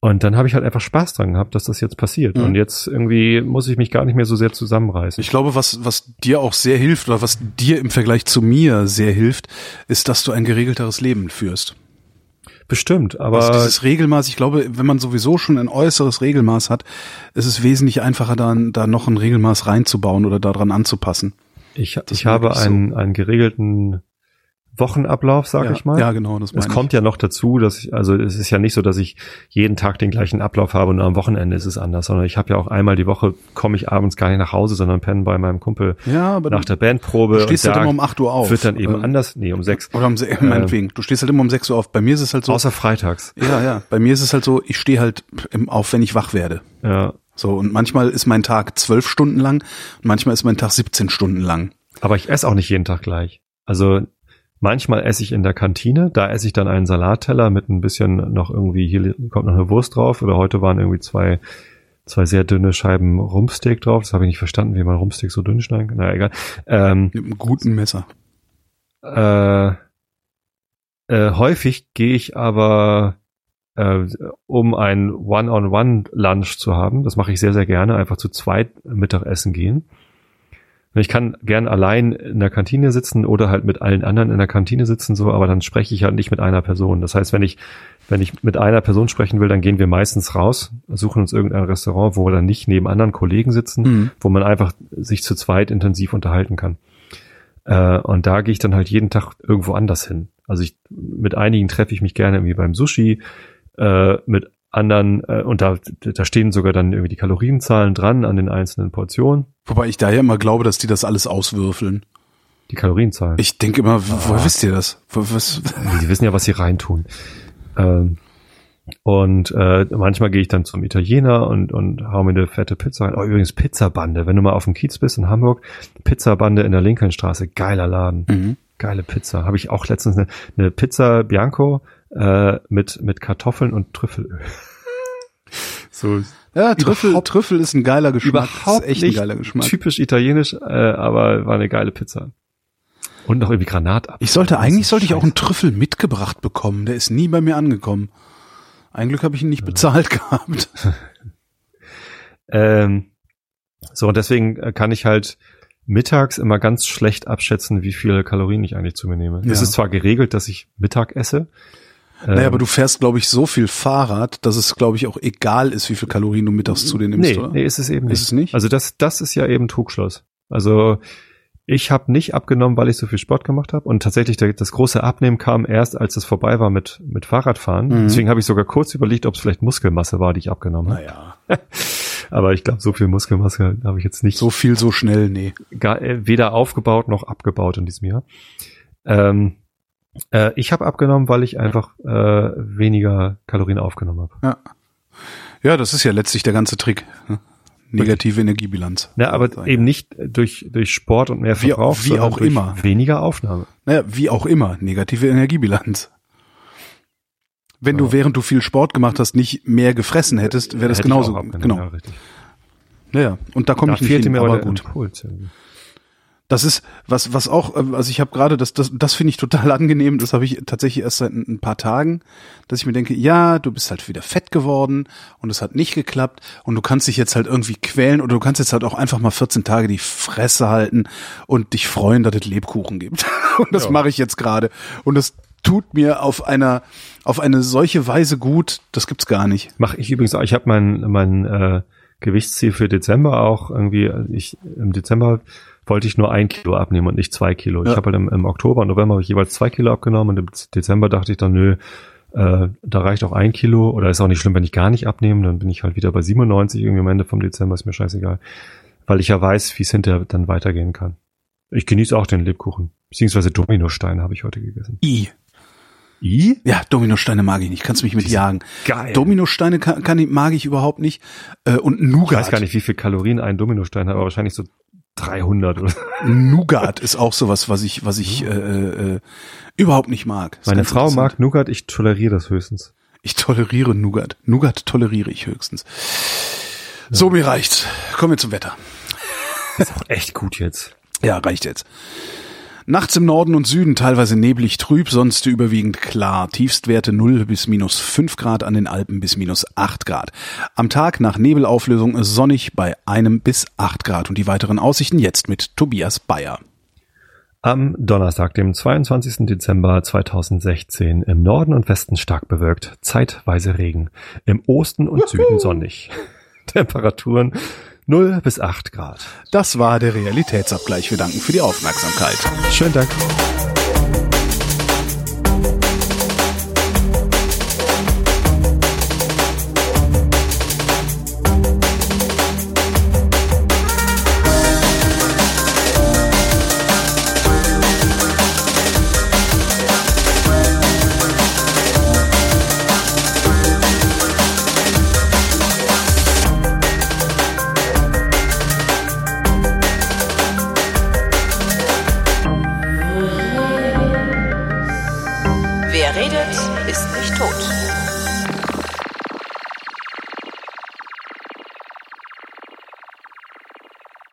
Und dann habe ich halt einfach Spaß dran gehabt, dass das jetzt passiert. Mhm. Und jetzt irgendwie muss ich mich gar nicht mehr so sehr zusammenreißen. Ich glaube, was, was dir auch sehr hilft oder was dir im Vergleich zu mir sehr hilft, ist, dass du ein geregelteres Leben führst. Bestimmt, aber Also dieses Regelmaß, ich glaube, wenn man sowieso schon ein äußeres Regelmaß hat, ist es wesentlich einfacher, da, da noch ein Regelmaß reinzubauen oder daran anzupassen. Ich, Das ich habe so. einen, einen geregelten Wochenablauf, sag ja, ich mal. Ja, genau, das es kommt ja noch dazu, dass ich, also es ist ja nicht so, dass ich jeden Tag den gleichen Ablauf habe und am Wochenende ist es anders, sondern ich habe ja auch einmal die Woche, komme ich abends gar nicht nach Hause, sondern penne bei meinem Kumpel ich. Ja, aber nach der Bandprobe. du stehst halt immer um 8 Uhr auf. Wird dann eben Ähm, anders, nee, um sechs. Oder um, se- meinetwegen, du stehst halt immer um 6 Uhr auf. Bei mir ist es halt so, Außer freitags. ja, ja, bei mir ist es halt so, ich stehe halt im, auf, wenn ich wach werde. Ja. So, und manchmal ist mein Tag zwölf Stunden lang manchmal ist mein Tag 17 Stunden lang. Aber ich esse auch nicht jeden Tag gleich. Also manchmal esse ich in der Kantine, da esse ich dann einen Salatteller mit ein bisschen noch irgendwie, hier kommt noch eine Wurst drauf oder heute waren irgendwie zwei, zwei sehr dünne Scheiben Rumpsteak drauf. Das habe ich nicht verstanden, wie man Rumpsteak so dünn schneiden kann. Naja, egal. Ähm, Mit einem guten Messer. äh, äh, häufig gehe ich aber, äh, um ein One-on-One-Lunch zu haben, das mache ich sehr, sehr gerne, einfach zu zweit Mittagessen gehen. Ich kann gern allein in der Kantine sitzen oder halt mit allen anderen in der Kantine sitzen, so, aber dann spreche ich halt nicht mit einer Person. Das heißt, wenn ich, wenn ich mit einer Person sprechen will, dann gehen wir meistens raus, suchen uns irgendein Restaurant, wo wir dann nicht neben anderen Kollegen sitzen, Mhm. wo man einfach sich zu zweit intensiv unterhalten kann. Äh, und da gehe ich dann halt jeden Tag irgendwo anders hin. Also ich, mit einigen treffe ich mich gerne irgendwie beim Sushi, äh, mit anderen, äh, und da, da stehen sogar dann irgendwie die Kalorienzahlen dran an den einzelnen Portionen. Wobei ich da ja immer glaube, dass die das alles auswürfeln. Die Kalorienzahlen. Ich denke immer, wo- woher wisst ihr das? Wo, was? Die wissen ja, was sie reintun. Ähm, und äh, manchmal gehe ich dann zum Italiener und, und hau mir eine fette Pizza rein. Oh, übrigens Pizzabande. Wenn du mal auf dem Kiez bist in Hamburg, Pizzabande in der Lincolnstraße, geiler Laden. Mhm. Geile Pizza. Habe ich auch letztens eine, eine Pizza Bianco äh, mit, mit Kartoffeln und Trüffelöl. so Ja, Trüffel, Trüffel ist ein geiler Geschmack. überhaupt ist echt nicht ein geiler Geschmack. typisch italienisch, äh, aber war eine geile Pizza. Und noch irgendwie Granat Ich sollte, eigentlich sollte ich auch einen Trüffel mitgebracht bekommen. Der ist nie bei mir angekommen. Ein Glück habe ich ihn nicht bezahlt gehabt. Ähm, so, und deswegen äh, kann ich halt mittags immer ganz schlecht abschätzen, wie viele Kalorien ich eigentlich zu mir nehme. Es Ja. ist zwar geregelt, dass ich Mittag esse. Naja, ähm, aber du fährst, glaube ich, so viel Fahrrad, dass es, glaube ich, auch egal ist, wie viel Kalorien du mittags zu dir nimmst, nee, oder? nee, ist es eben nicht. Ist es nicht? Also das, das ist ja eben Trugschluss. Also Ich habe nicht abgenommen, weil ich so viel Sport gemacht habe. Und tatsächlich der, das große Abnehmen kam erst, als es vorbei war mit, mit Fahrradfahren. Mhm. Deswegen habe ich sogar kurz überlegt, ob es vielleicht Muskelmasse war, die ich abgenommen habe. Naja, Aber ich glaube, so viel Muskelmasse habe ich jetzt nicht so viel so schnell, nee. gar, äh, weder aufgebaut noch abgebaut in diesem Jahr. Ähm, äh, ich habe abgenommen, weil ich einfach äh, weniger Kalorien aufgenommen habe. Ja. Ja, das ist ja letztlich der ganze Trick. ne? Negative Energiebilanz. Ja, aber Sein. eben nicht durch, durch Sport und mehr Wie- Verbrauch, wie sondern auch immer. weniger Aufnahme. Naja, wie auch immer, negative Energiebilanz. Wenn du, während du viel Sport gemacht hast, nicht mehr gefressen hättest, wäre das Hätte genauso. Genau. Ja, richtig. Naja, und da komme ich nicht hin, mir aber gut. Impuls. irgendwie. Das ist was was auch äh, also ich habe gerade das das das finde ich total angenehm, das habe ich tatsächlich erst seit ein ein paar Tagen, dass ich mir denke, ja, du bist halt wieder fett geworden und es hat nicht geklappt und du kannst dich jetzt halt irgendwie quälen oder du kannst jetzt halt auch einfach mal 14 Tage die Fresse halten und dich freuen, dass es Lebkuchen gibt. Und das Ja. mache ich jetzt gerade und das tut mir auf einer auf eine solche Weise gut, das gibt's gar nicht. Mache ich übrigens auch. Ich habe mein, mein äh, Gewichtsziel für Dezember auch irgendwie, ich im Dezember wollte ich nur ein Kilo abnehmen und nicht zwei Kilo. Ja. Ich habe halt im, im Oktober und November habe ich jeweils zwei Kilo abgenommen und im Dezember dachte ich dann, nö, äh, da reicht auch ein Kilo oder ist auch nicht schlimm, wenn ich gar nicht abnehme, dann bin ich halt wieder bei 97 irgendwie am Ende vom Dezember, ist mir scheißegal. Weil ich ja weiß, wie es hinterher dann weitergehen kann. Ich genieße auch den Lebkuchen. Beziehungsweise Dominosteine habe ich heute gegessen. I. I? Ja, Dominosteine mag ich nicht. Kannst mich mit Die sind jagen. geil. Dominosteine kann, kann ich, mag ich überhaupt nicht. Äh, und Ich Nougat. weiß gar nicht, wie viel Kalorien ein Dominostein hat, aber wahrscheinlich so 300 oder. Nougat ist auch sowas, was ich, was ich äh, äh, überhaupt nicht mag. Meine Frau mag Nougat, ich toleriere das höchstens. Ich toleriere Nougat. Nougat toleriere ich höchstens. So, mir reicht's. Kommen wir zum Wetter. Ist auch echt gut jetzt. Ja, reicht jetzt. Nachts im Norden und Süden teilweise neblig trüb, sonst überwiegend klar. Tiefstwerte 0 bis minus 5 Grad, an den Alpen bis minus 8 Grad. Am Tag nach Nebelauflösung sonnig bei einem bis 8 Grad. Und die weiteren Aussichten jetzt mit Tobias Bayer. Am Donnerstag, dem 22. Dezember 2016, im Norden und Westen stark bewölkt, zeitweise Regen. Im Osten und Süden sonnig. Temperaturen 0 bis 8 Grad. Das war der Realitätsabgleich. Wir danken für die Aufmerksamkeit. Schönen Dank.